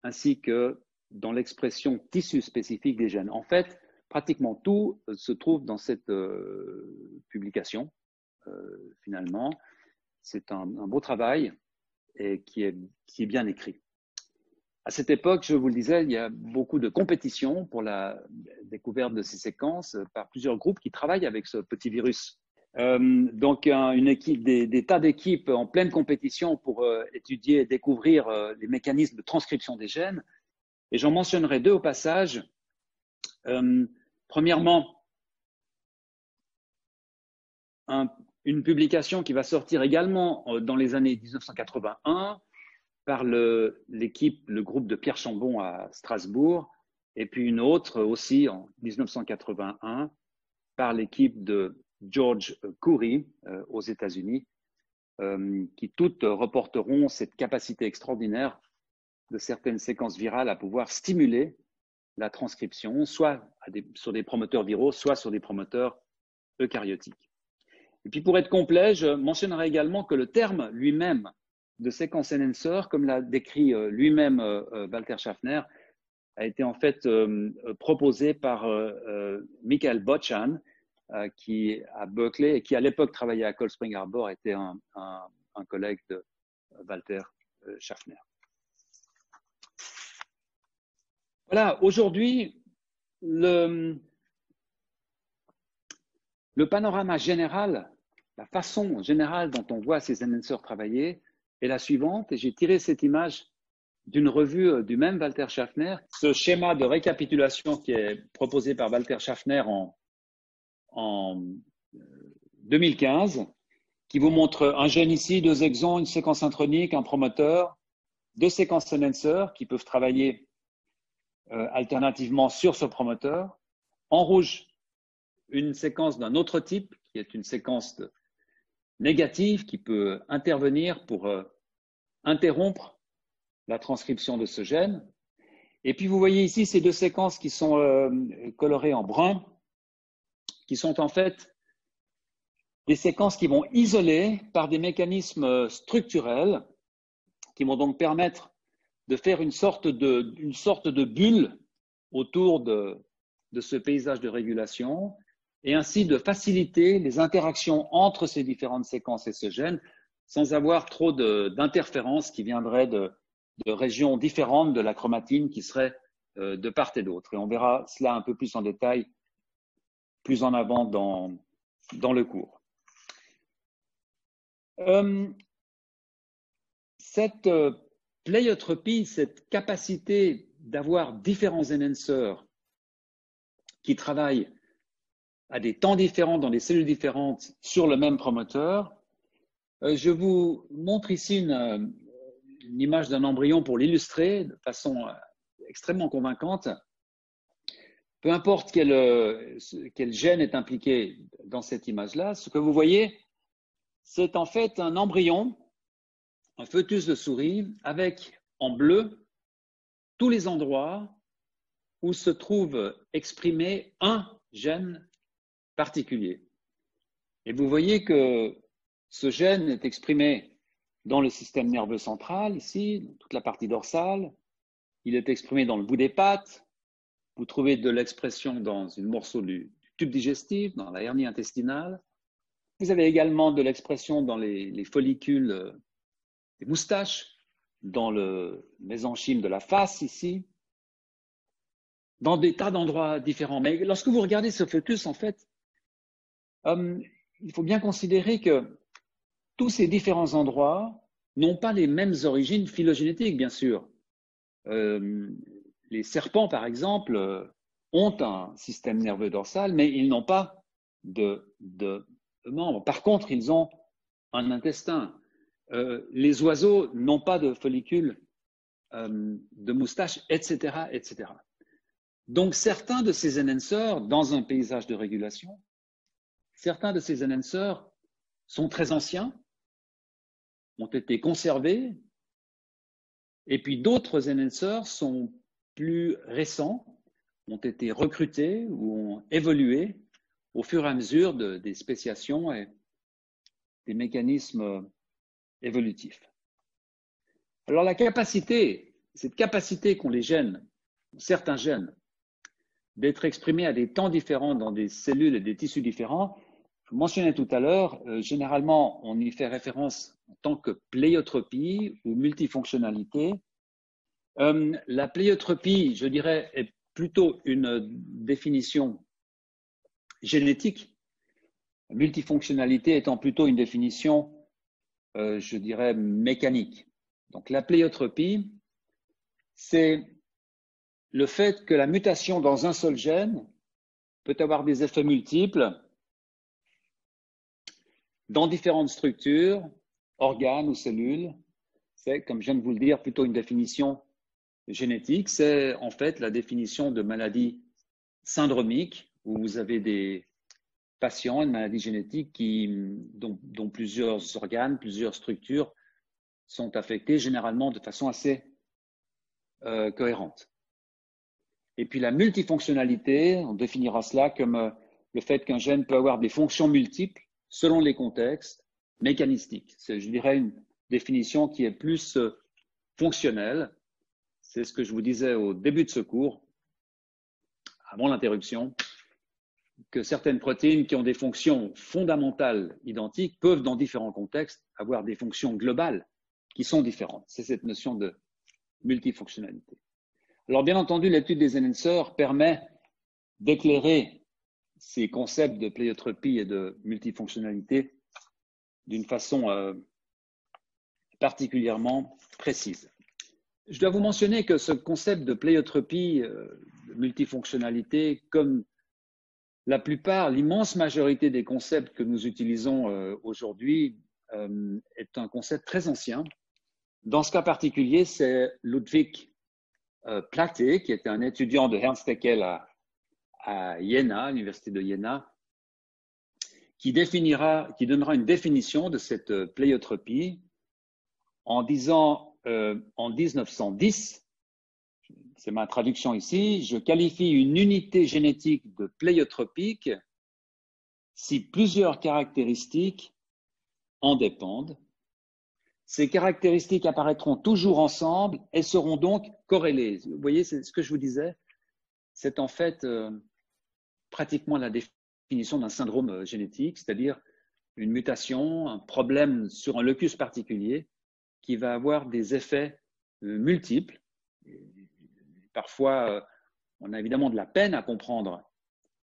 ainsi que dans l'expression tissu spécifique des gènes. En fait, pratiquement tout se trouve dans cette euh, publication, euh, finalement. C'est un, beau travail et qui est, qui est bien écrit. À cette époque, je vous le disais, il y a beaucoup de compétitions pour la découverte de ces séquences par plusieurs groupes qui travaillent avec ce petit virus. Euh, donc, une équipe, des, tas d'équipes en pleine compétition pour euh, étudier et découvrir euh, les mécanismes de transcription des gènes. Et j'en mentionnerai deux au passage. premièrement, une publication qui va sortir également dans les années 1981 par l'équipe, le, groupe de Pierre Chambon à Strasbourg, et puis une autre aussi en 1981 par l'équipe de George Coury euh, aux États-Unis, euh, qui toutes reporteront cette capacité extraordinaire de certaines séquences virales à pouvoir stimuler la transcription, soit sur des promoteurs viraux, soit sur des promoteurs eucaryotiques. Et puis pour être complet, je mentionnerai également que le terme lui-même de séquence enhancer, comme l'a décrit euh, lui-même euh, euh, Walter Schaffner, a été en fait proposé par Michael Bochan, qui à Berkeley et qui à l'époque travaillait à Cold Spring Harbor, était un, collègue de Walter Schaffner. Voilà, aujourd'hui, le, le panorama général, la façon générale dont on voit ces enhancers travailler, est la suivante, et j'ai tiré cette image d'une revue euh, du même Walter Schaffner. Ce schéma de récapitulation qui est proposé par Walter Schaffner en, en 2015, euh, qui vous montre un gène ici, deux exons, une séquence intronique, un promoteur, deux séquences enhancers qui peuvent travailler euh, alternativement sur ce promoteur. En rouge, une séquence d'un autre type, qui est une séquence de, négative qui peut intervenir pour euh, interrompre la transcription de ce gène. Et puis vous voyez ici ces deux séquences qui sont euh, colorées en brun, qui sont en fait des séquences qui vont isoler par des mécanismes structurels, qui vont donc permettre de faire une sorte de, bulle autour de ce paysage de régulation et ainsi de faciliter les interactions entre ces différentes séquences et ce gène sans avoir trop d'interférences qui viendraient de, régions différentes de la chromatine qui seraient euh, de part et d'autre. Et on verra cela un peu plus en détail plus en avant dans, dans le cours. Euh, cette euh, pleiotropie, cette capacité d'avoir différents enhancers qui travaillent à des temps différents dans des cellules différentes sur le même promoteur. Euh, je vous montre ici une, euh, une image d'un embryon pour l'illustrer de façon euh, extrêmement convaincante. Peu importe quel, quel gène est impliqué dans cette image-là, ce que vous voyez, c'est en fait un embryon, un fœtus de souris, avec en bleu tous les endroits où se trouve exprimé un gène particulier. Et vous voyez que ce gène est exprimé dans le système nerveux central, ici, toute la partie dorsale. Il est exprimé dans le bout des pattes. Vous trouvez de l'expression dans un morceau du, tube digestif, dans la hernie intestinale. Vous avez également de l'expression dans les, follicules euh, des moustaches, dans le mésenchyme de la face ici, dans des tas d'endroits différents. Mais lorsque vous regardez ce fœtus, en fait, euh, il faut bien considérer que tous ces différents endroits n'ont pas les mêmes origines phylogénétiques, bien sûr. les serpents, par exemple, ont un système nerveux dorsal, mais ils n'ont pas de, membres. Par contre, ils ont un intestin. les oiseaux n'ont pas de follicules de moustache, etc., etc. Donc, certains de ces enhancers, dans un paysage de régulation, certains de ces enhancers sont très anciens, ont été conservés, et puis d'autres enhancers sont plus récents, ont été recrutés ou ont évolué au fur et à mesure de, des spéciations et des mécanismes évolutifs. Alors la capacité, cette capacité qu'ont les gènes, certains gènes, d'être exprimés à des temps différents dans des cellules et des tissus différents, je mentionnais tout à l'heure, euh, généralement on y fait référence en tant que pléiotropie ou multifonctionnalité. Euh, la pléiotropie, je dirais, est plutôt une définition génétique, multifonctionnalité étant plutôt une définition, euh, je dirais, mécanique. Donc la pléiotropie, c'est le fait que la mutation dans un seul gène peut avoir des effets multiples dans différentes structures, organes ou cellules. C'est, comme je viens de vous le dire, plutôt une définition génétique. C'est en fait la définition de maladie syndromique où vous avez des patients, une maladie génétique qui, dont, plusieurs organes, plusieurs structures sont affectés généralement de façon assez euh, cohérente. Et puis la multifonctionnalité, on définira cela comme euh, le fait qu'un gène peut avoir des fonctions multiples selon les contextes mécanistiques. C'est, je dirais, une définition qui est plus euh, fonctionnelle. C'est ce que je vous disais au début de ce cours, avant l'interruption, que certaines protéines qui ont des fonctions fondamentales identiques peuvent, dans différents contextes, avoir des fonctions globales qui sont différentes. C'est cette notion de multifonctionnalité. Alors, bien entendu, l'étude des enhancers permet d'éclairer ces concepts de pléiotropie et de multifonctionnalité d'une façon euh, particulièrement précise. Je dois vous mentionner que ce concept de pléiotropie, euh, de multifonctionnalité, comme la plupart, l'immense majorité des concepts que nous utilisons euh, aujourd'hui, est un concept très ancien dans ce cas particulier, c'est Ludwig Platé, qui était un étudiant de Ernst Haeckel à, à Jena, l'université de Jena, qui définira, qui donnera une définition de cette euh, pléiotropie en disant euh, en 1910, c'est ma traduction ici, je qualifie une unité génétique de pléiotropique si plusieurs caractéristiques en dépendent ces caractéristiques apparaîtront toujours ensemble et seront donc corrélées. Vous voyez, c'est ce que je vous disais. C'est en fait euh, pratiquement la définition d'un syndrome euh, génétique, c'est-à-dire une mutation, un problème sur un locus particulier qui va avoir des effets euh, multiples. parfois, on a évidemment de la peine à comprendre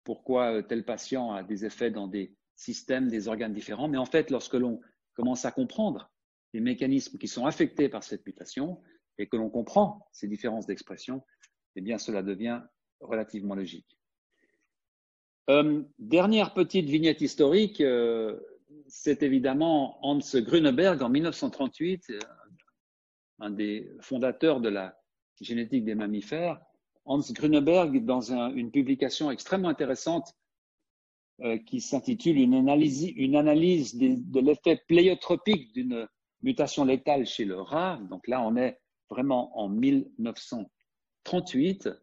pourquoi tel patient a des effets dans des systèmes, des organes différents. Mais en fait, lorsque l'on commence à comprendre les mécanismes qui sont affectés par cette mutation et que l'on comprend ces différences d'expression, eh bien cela devient relativement logique. Euh, dernière petite vignette historique, euh, c'est évidemment Hans Grüneberg en 1938, euh, un des fondateurs de la génétique des mammifères. Hans Grüneberg, dans une publication extrêmement intéressante qui s'intitule Une analyse, de l'effet pléiotropique d'une mutation létale chez le rat, donc là on est vraiment en 1938, euh,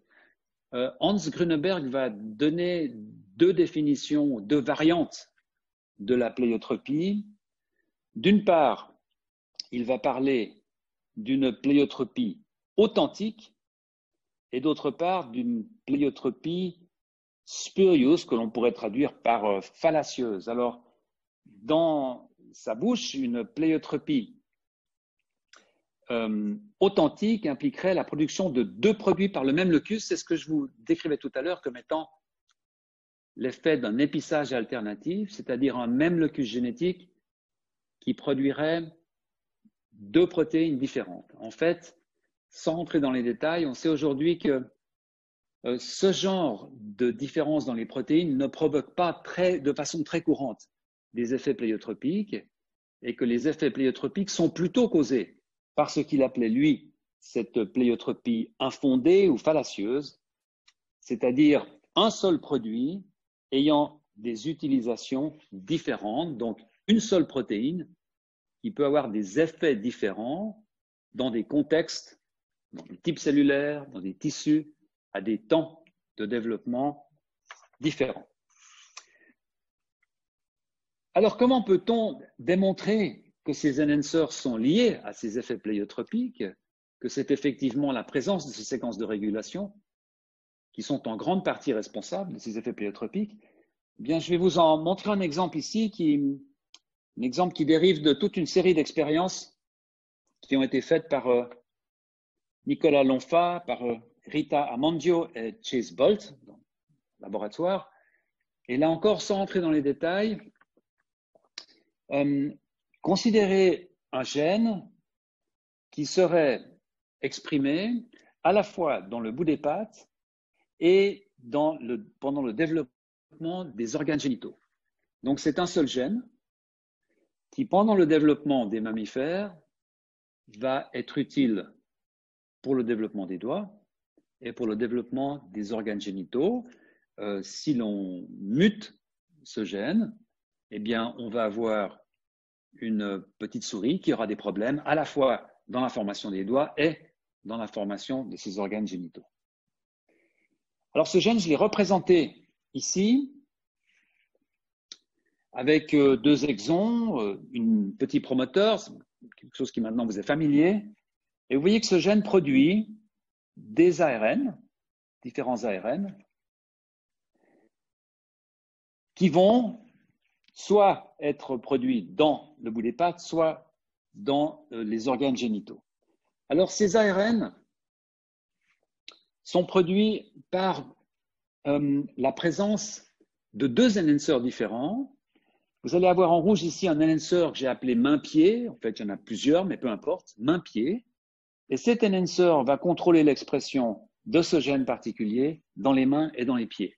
Hans Grüneberg va donner deux définitions, deux variantes de la pléiotropie. D'une part, il va parler d'une pléiotropie authentique et d'autre part d'une pléiotropie spurieuse que l'on pourrait traduire par euh, fallacieuse. Alors, dans sa bouche, une pléiotropie euh, authentique impliquerait la production de deux produits par le même locus. C'est ce que je vous décrivais tout à l'heure comme étant l'effet d'un épissage alternatif, c'est-à-dire un même locus génétique qui produirait deux protéines différentes. En fait, sans rentrer dans les détails, on sait aujourd'hui que euh, ce genre de différence dans les protéines ne provoque pas de façon très courante des effets pléiotropiques et que les effets pléiotropiques sont plutôt causés par ce qu'il appelait, lui, cette pléiotropie infondée ou fallacieuse, c'est-à-dire un seul produit ayant des utilisations différentes, donc une seule protéine qui peut avoir des effets différents dans des contextes, dans des types cellulaires, dans des tissus, à des temps de développement différents. Alors, comment peut-on démontrer que ces enhancers sont liés à ces effets pléiotropiques, que c'est effectivement la présence de ces séquences de régulation qui sont en grande partie responsables de ces effets pléiotropiques eh Bien, je vais vous en montrer un exemple ici, qui, un exemple qui dérive de toute une série d'expériences qui ont été faites par euh, Nicolas Lonfa, par euh, Rita Amandio et Chase Bolt, dans le laboratoire. Et là encore, sans entrer dans les détails, euh, considérer un gène qui serait exprimé à la fois dans le bout des pattes et pendant le développement des organes génitaux. Donc c'est un seul gène qui, pendant le développement des mammifères, va être utile pour le développement des doigts, et pour le développement des organes génitaux. Euh, si l'on mute ce gène, eh bien, on va avoir une petite souris qui aura des problèmes à la fois dans la formation des doigts et dans la formation de ses organes génitaux. Alors, ce gène, je l'ai représenté ici avec euh, deux exons, euh, un petit promoteur, quelque chose qui maintenant vous est familier. Et vous voyez que ce gène produit des ARN, différents ARN, qui vont soit être produits dans le bout des pattes, soit dans euh, les organes génitaux. Alors ces ARN sont produits par euh, la présence de deux enhancers différents. Vous allez avoir en rouge ici un enhancer que j'ai appelé main-pied. En fait, il y en a plusieurs, mais peu importe. Main-pied. Et cet enhancer va contrôler l'expression de ce gène particulier dans les mains et dans les pieds.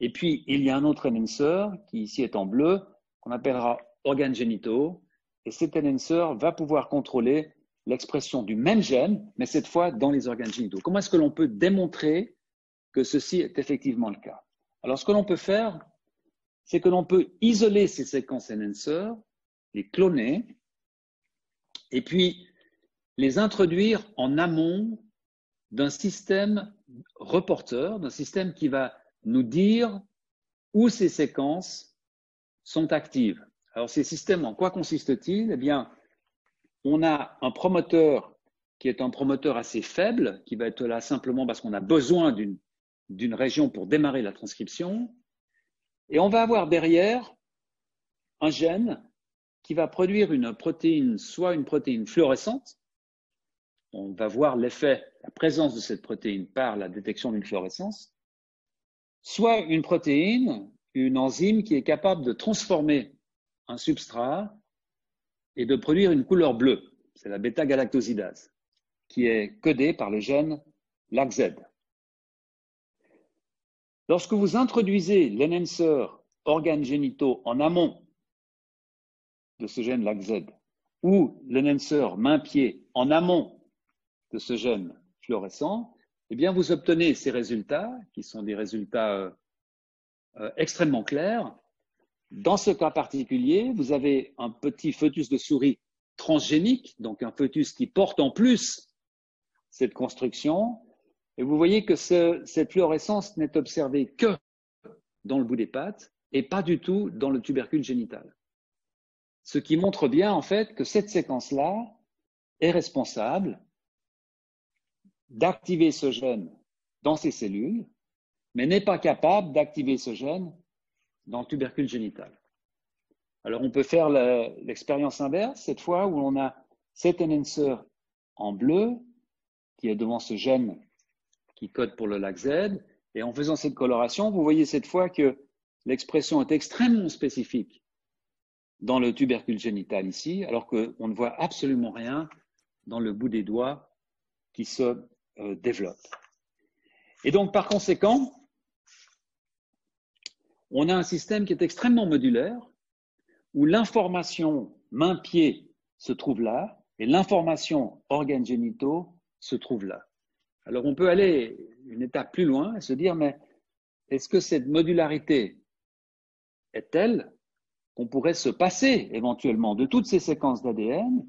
Et puis, il y a un autre enhancer qui ici est en bleu, qu'on appellera organes génitaux. Et cet enhancer va pouvoir contrôler l'expression du même gène, mais cette fois dans les organes génitaux. Comment est-ce que l'on peut démontrer que ceci est effectivement le cas? Alors, ce que l'on peut faire, c'est que l'on peut isoler ces séquences enhancer, les cloner, et puis les introduire en amont d'un système reporteur, d'un système qui va nous dire où ces séquences sont actives. Alors ces systèmes, en quoi consistent-ils? Eh bien, on a un promoteur qui est un promoteur assez faible, qui va être là simplement parce qu'on a besoin d'une région pour démarrer la transcription. Et on va avoir derrière un gène qui va produire une protéine, soit une protéine fluorescente, on va voir l'effet, la présence de cette protéine par la détection d'une fluorescence, soit une protéine, une enzyme qui est capable de transformer un substrat et de produire une couleur bleue. C'est la bêta-galactosidase, qui est codée par le gène LACZ. Lorsque vous introduisez l'enhancer organes génitaux en amont de ce gène LACZ ou l'enhancer main-pied en amont de ce gène fluorescent, eh bien, vous obtenez ces résultats, qui sont des résultats euh, euh, extrêmement clairs. Dans ce cas particulier, vous avez un petit fœtus de souris transgénique, donc un fœtus qui porte en plus cette construction. Et vous voyez que cette fluorescence n'est observée que dans le bout des pattes et pas du tout dans le tubercule génital. Ce qui montre bien, en fait, que cette séquence-là est responsable d'activer ce gène dans ces cellules, mais n'est pas capable d'activer ce gène dans le tubercule génital. Alors on peut faire l'expérience inverse, cette fois où on a cet enhancer en bleu qui est devant ce gène qui code pour le lac Z, et en faisant cette coloration, vous voyez cette fois que l'expression est extrêmement spécifique dans le tubercule génital ici, alors qu'on ne voit absolument rien dans le bout des doigts qui se euh, développent. Et donc, par conséquent, on a un système qui est extrêmement modulaire, où l'information main-pied se trouve là, et l'information organes génitaux se trouve là. Alors on peut aller une étape plus loin et se dire, mais est-ce que cette modularité est telle qu'on pourrait se passer éventuellement de toutes ces séquences d'ADN,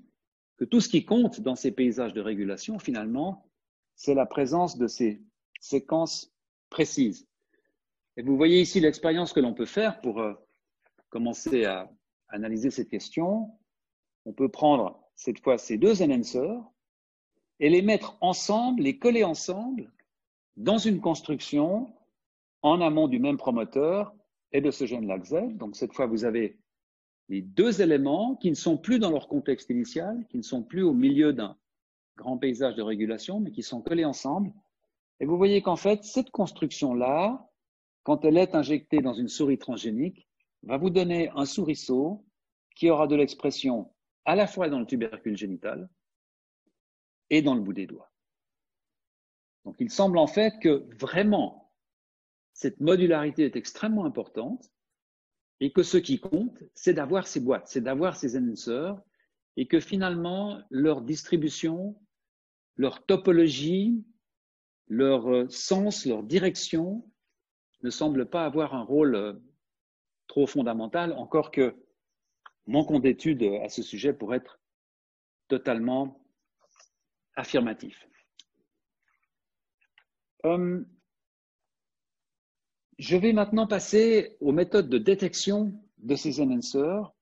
que tout ce qui compte dans ces paysages de régulation, finalement, c'est la présence de ces séquences précises. Et vous voyez ici l'expérience que l'on peut faire pour euh, commencer à analyser cette question. On peut prendre cette fois ces deux enhancers et les mettre ensemble, les coller ensemble dans une construction en amont du même promoteur et de ce gène LACZ. Donc cette fois, vous avez les deux éléments qui ne sont plus dans leur contexte initial, qui ne sont plus au milieu d'un grand paysage de régulation, mais qui sont collés ensemble. Et vous voyez qu'en fait, cette construction-là, quand elle est injectée dans une souris transgénique, va vous donner un souriceau qui aura de l'expression à la fois dans le tubercule génital et dans le bout des doigts. Donc il semble en fait que vraiment cette modularité est extrêmement importante et que ce qui compte, c'est d'avoir ces boîtes, c'est d'avoir ces enhancers et que finalement leur distribution, leur topologie, leur euh, sens, leur direction ne semblent pas avoir un rôle euh, trop fondamental, encore que compte d'études à ce sujet pourrait être totalement affirmatif. Euh, je vais maintenant passer aux méthodes de détection de ces enhancers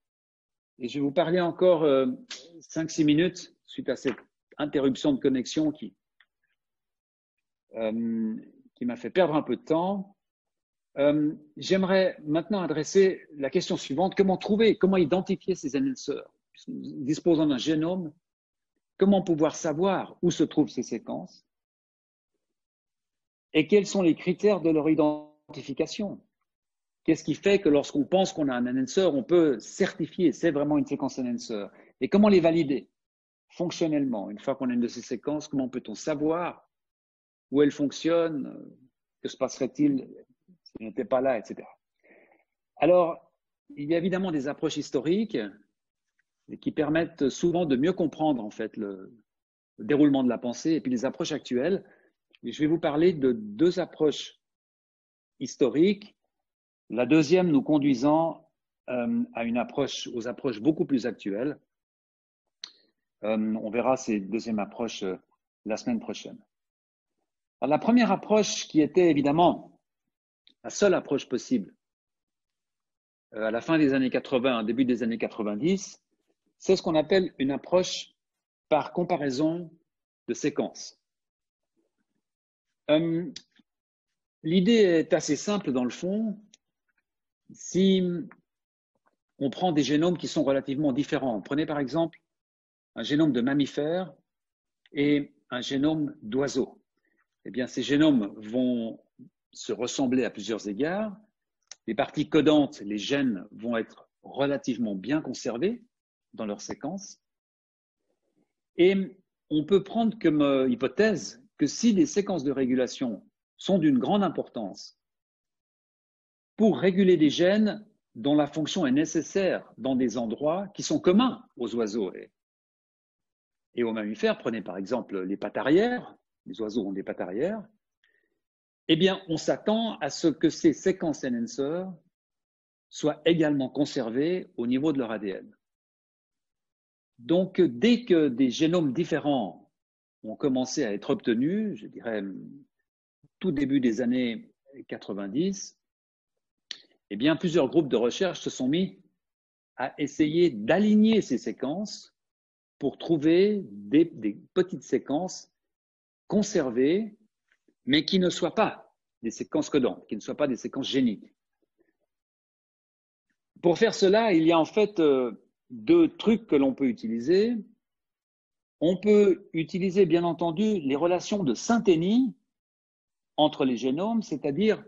et je vais vous parler encore 5-6 euh, minutes suite à cette interruption de connexion qui, euh, qui m'a fait perdre un peu de temps. J'aimerais maintenant adresser la question suivante. Comment trouver, comment identifier ces enhancers Disposant d'un génome Comment pouvoir savoir où se trouvent ces séquences? Et quels sont les critères de leur identification? Qu'est-ce qui fait que lorsqu'on pense qu'on a un enhancer, on peut certifier c'est vraiment une séquence enhancer Et comment les valider? Fonctionnellement Une fois qu'on a une de ces séquences, comment peut-on savoir où elle fonctionne Que se passerait-il si elle n'était pas là, etc. Alors, il y a évidemment des approches historiques qui permettent souvent de mieux comprendre en fait le, déroulement de la pensée et puis les approches actuelles. je vais vous parler de deux approches historiques, la deuxième nous conduisant euh, à une approche, aux approches beaucoup plus actuelles. Euh, on verra ces deuxièmes approches euh, la semaine prochaine. La première approche qui était évidemment la seule approche possible à la fin des années 80, début des années 90, c'est ce qu'on appelle une approche par comparaison de séquences. Euh, l'idée est assez simple dans le fond. Si on prend des génomes qui sont relativement différents, prenez par exemple un génome de mammifères et un génome d'oiseaux. Eh bien, ces génomes vont se ressembler à plusieurs égards. Les parties codantes, les gènes, vont être relativement bien conservées, dans leur séquence. Et on peut prendre comme euh, hypothèse que si des séquences de régulation sont d'une grande importance pour réguler des gènes dont la fonction est nécessaire dans des endroits qui sont communs aux oiseaux aux mammifères, prenez par exemple les pattes arrière, les oiseaux ont des pattes arrière, eh bien, on s'attend à ce que ces séquences enhancers soient également conservées au niveau de leur ADN. Donc, dès que des génomes différents ont commencé à être obtenus, je dirais tout début des années 90, eh bien, plusieurs groupes de recherche se sont mis à essayer d'aligner ces séquences pour trouver des, petites séquences conservées, mais qui ne soient pas des séquences codantes, qui ne soient pas des séquences géniques. Pour faire cela, il y a en fait euh, deux trucs que l'on peut utiliser. On peut utiliser, bien entendu, les relations de synthénie entre les génomes, c'est-à-dire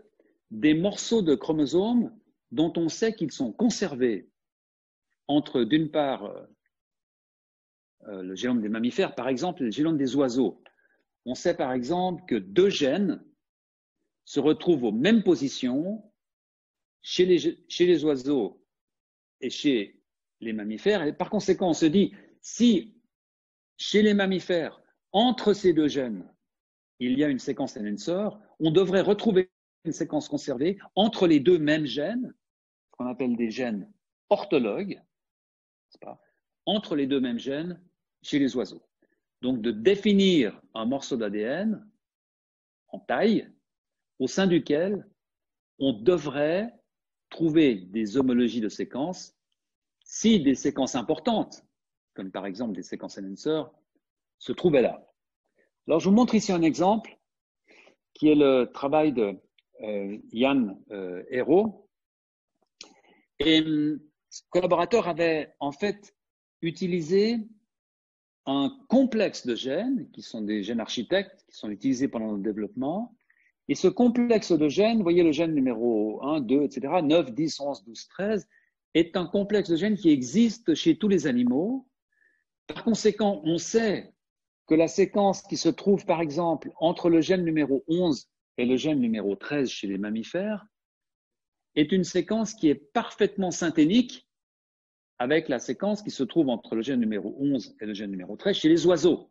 des morceaux de chromosomes dont on sait qu'ils sont conservés entre, d'une part, le génome des mammifères, par exemple, le génome des oiseaux. on sait par exemple que deux gènes se retrouvent aux mêmes positions chez les, chez les oiseaux et chez les mammifères. Et par conséquent, on se dit, si chez les mammifères, entre ces deux gènes, il y a une séquence Enhancer, on devrait retrouver une séquence conservée entre les deux mêmes gènes, ce qu'on appelle des gènes orthologues, entre les deux mêmes gènes chez les oiseaux. Donc de définir un morceau d'ADN en taille au sein duquel on devrait trouver des homologies de séquences si des séquences importantes, comme par exemple des séquences enhancer, se trouvaient là. Alors je vous montre ici un exemple qui est le travail de euh, Yann euh, Hérault. Et hum, ce collaborateur avait en fait utilisé un complexe de gènes, qui sont des gènes architectes, qui sont utilisés pendant le développement. Et ce complexe de gènes, vous voyez le gène numéro 1, 2, etc., 9, 10, 11, 12, 13, est un complexe de gènes qui existe chez tous les animaux. Par conséquent, on sait que la séquence qui se trouve, par exemple, entre le gène numéro 11 et le gène numéro 13 chez les mammifères est une séquence qui est parfaitement synthénique avec la séquence qui se trouve entre le gène numéro 11 et le gène numéro 13 chez les oiseaux.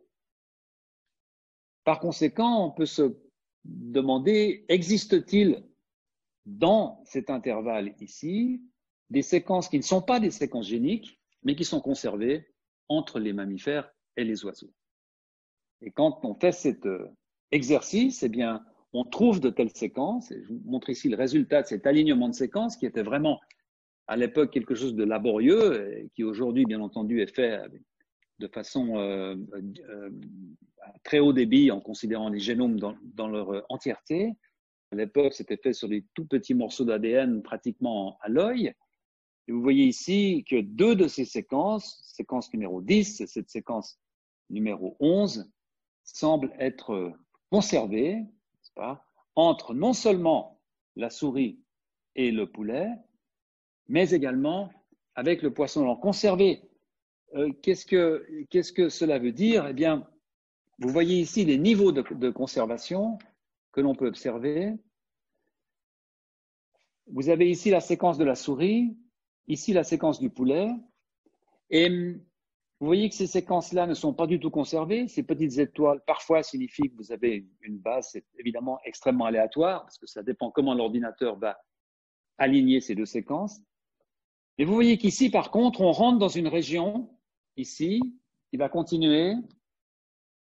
Par conséquent, on peut se demander, existe-t-il dans cet intervalle ici des séquences qui ne sont pas des séquences géniques, mais qui sont conservées entre les mammifères et les oiseaux. Et quand on fait cet euh, exercice, eh bien, on trouve de telles séquences, et je vous montre ici le résultat de cet alignement de séquences qui était vraiment à l'époque quelque chose de laborieux et qui aujourd'hui, bien entendu, est fait de façon euh, euh, à très haut débit en considérant les génomes dans, dans leur entièreté. À l'époque, c'était fait sur des tout petits morceaux d'ADN pratiquement à l'œil. Et vous voyez ici que deux de ces séquences, séquence numéro 10 et cette séquence numéro 11, semblent être conservées pas, entre non seulement la souris et le poulet, mais également avec le poisson. Alors, conserver, euh, qu'est-ce, que, cela veut dire? Eh bien, vous voyez ici les niveaux de, de conservation que l'on peut observer. Vous avez ici la séquence de la souris, ici la séquence du poulet, et vous voyez que ces séquences-là ne sont pas du tout conservées. Ces petites étoiles, parfois, signifient que vous avez une base. C'est évidemment extrêmement aléatoire parce que ça dépend comment l'ordinateur va aligner ces deux séquences. Et vous voyez qu'ici, par contre, on rentre dans une région, ici, qui va continuer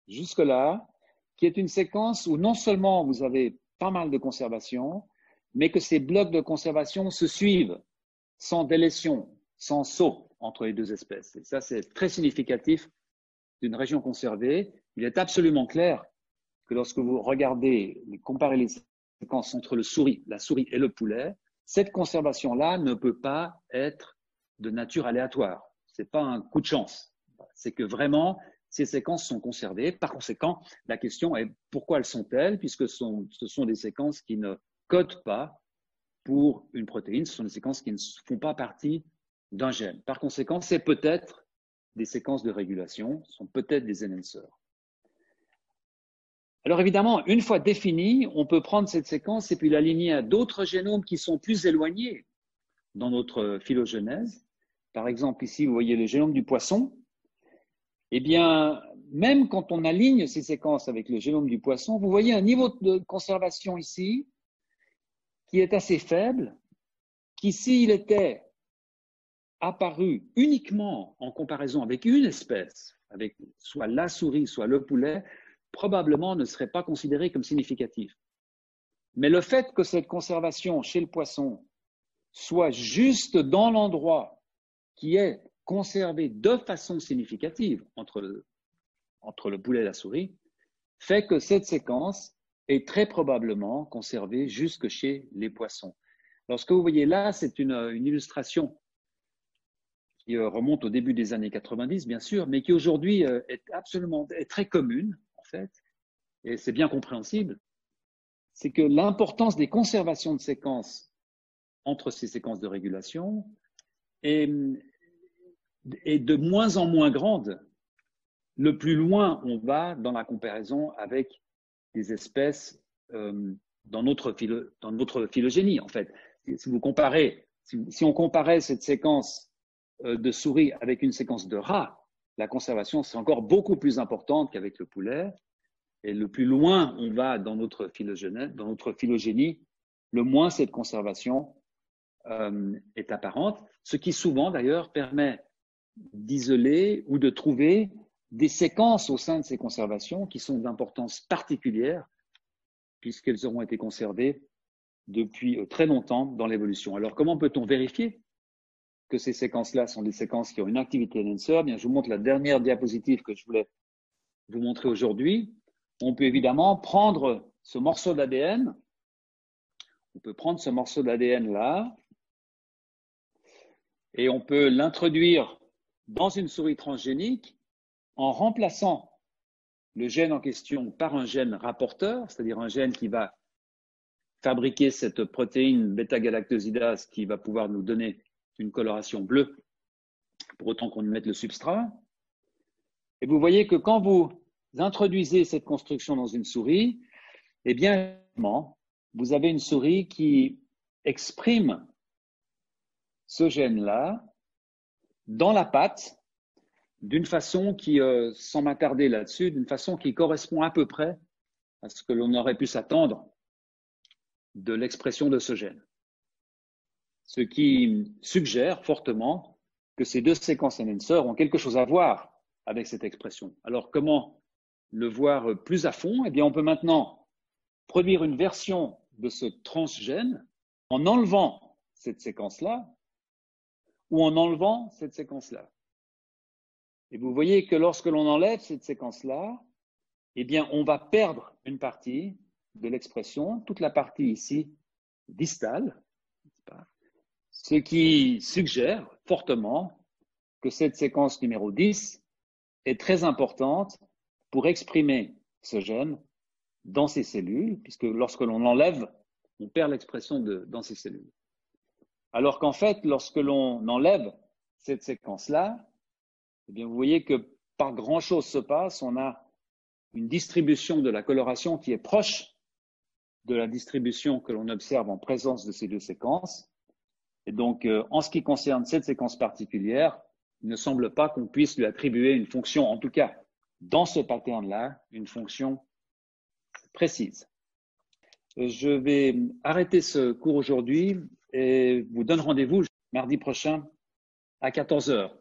jusque-là, qui est une séquence où non seulement vous avez pas mal de conservation, mais que ces blocs de conservation se suivent sans délétion, sans saut entre les deux espèces. Et ça, c'est très significatif d'une région conservée. Il est absolument clair que lorsque vous regardez, comparez les séquences entre le souris, la souris et le poulet, cette conservation-là ne peut pas être de nature aléatoire. Ce n'est pas un coup de chance. C'est que vraiment, ces séquences sont conservées. Par conséquent, la question est pourquoi elles sont-elles, puisque ce sont des séquences qui ne codent pas pour une protéine, ce sont des séquences qui ne font pas partie d'un gène. Par conséquent, c'est peut-être des séquences de régulation, ce sont peut-être des enhancers. Alors évidemment, une fois définie, on peut prendre cette séquence et puis l'aligner à d'autres génomes qui sont plus éloignés dans notre phylogenèse. Par exemple, ici, vous voyez le génome du poisson. Eh bien, même quand on aligne ces séquences avec le génome du poisson, vous voyez un niveau de conservation ici qui est assez faible, qui s'il était apparu uniquement en comparaison avec une espèce, avec soit la souris, soit le poulet, probablement ne serait pas considéré comme significatif. Mais le fait que cette conservation chez le poisson soit juste dans l'endroit qui est conservé de façon significative entre le, entre le poulet et la souris, fait que cette séquence est très probablement conservée jusque chez les poissons. Alors ce que vous voyez là, c'est une, une illustration qui euh, remonte au début des années 90, bien sûr, mais qui aujourd'hui euh, est absolument est très commune, et c'est bien compréhensible, c'est que l'importance des conservations de séquences entre ces séquences de régulation est, est de moins en moins grande le plus loin on va dans la comparaison avec des espèces euh, dans, notre dans notre phylogénie, en fait. Si vous comparez, si, on comparait cette séquence euh, de souris avec une séquence de rats, la conservation c'est encore beaucoup plus importante qu'avec le poulet. Et le plus loin on va dans notre phylogénie, le moins cette conservation euh, est apparente, ce qui souvent d'ailleurs permet d'isoler ou de trouver des séquences au sein de ces conservations qui sont d'importance particulière puisqu'elles auront été conservées depuis euh, très longtemps dans l'évolution. Alors comment peut-on vérifier que ces séquences-là sont des séquences qui ont une activité enhancer Bien, je vous montre la dernière diapositive que je voulais vous montrer aujourd'hui. On peut évidemment prendre ce morceau d'ADN. On peut prendre ce morceau d'ADN là et on peut l'introduire dans une souris transgénique en remplaçant le gène en question par un gène rapporteur, c'est-à-dire un gène qui va fabriquer cette protéine bêta-galactosidase qui va pouvoir nous donner une coloration bleue, pour autant qu'on y mette le substrat. Et vous voyez que quand vous introduisez cette construction dans une souris, eh bien, vous avez une souris qui exprime ce gène-là dans la pâte d'une façon qui, euh, sans m'attarder là-dessus, d'une façon qui correspond à peu près à ce que l'on aurait pu s'attendre de l'expression de ce gène. Ce qui suggère fortement que ces deux séquences enhancer ont quelque chose à voir avec cette expression. Alors comment le voir plus à fond? Eh bien, on peut maintenant produire une version de ce transgène en enlevant cette séquence-là ou en enlevant cette séquence-là. Et vous voyez que lorsque l'on enlève cette séquence-là, eh bien, on va perdre une partie de l'expression, toute la partie ici distale, ce qui suggère fortement que cette séquence numéro 10 est très importante pour exprimer ce gène dans ces cellules, puisque lorsque l'on l'enlève, on perd l'expression dans ces cellules. Alors qu'en fait, lorsque l'on enlève cette séquence-là, eh bien, vous voyez que pas grand-chose se passe. On a une distribution de la coloration qui est proche de la distribution que l'on observe en présence de ces deux séquences. Et donc, euh, en ce qui concerne cette séquence particulière, il ne semble pas qu'on puisse lui attribuer une fonction, en tout cas dans ce pattern-là, une fonction précise. Je vais arrêter ce cours aujourd'hui et vous donne rendez-vous mardi prochain à 14 heures.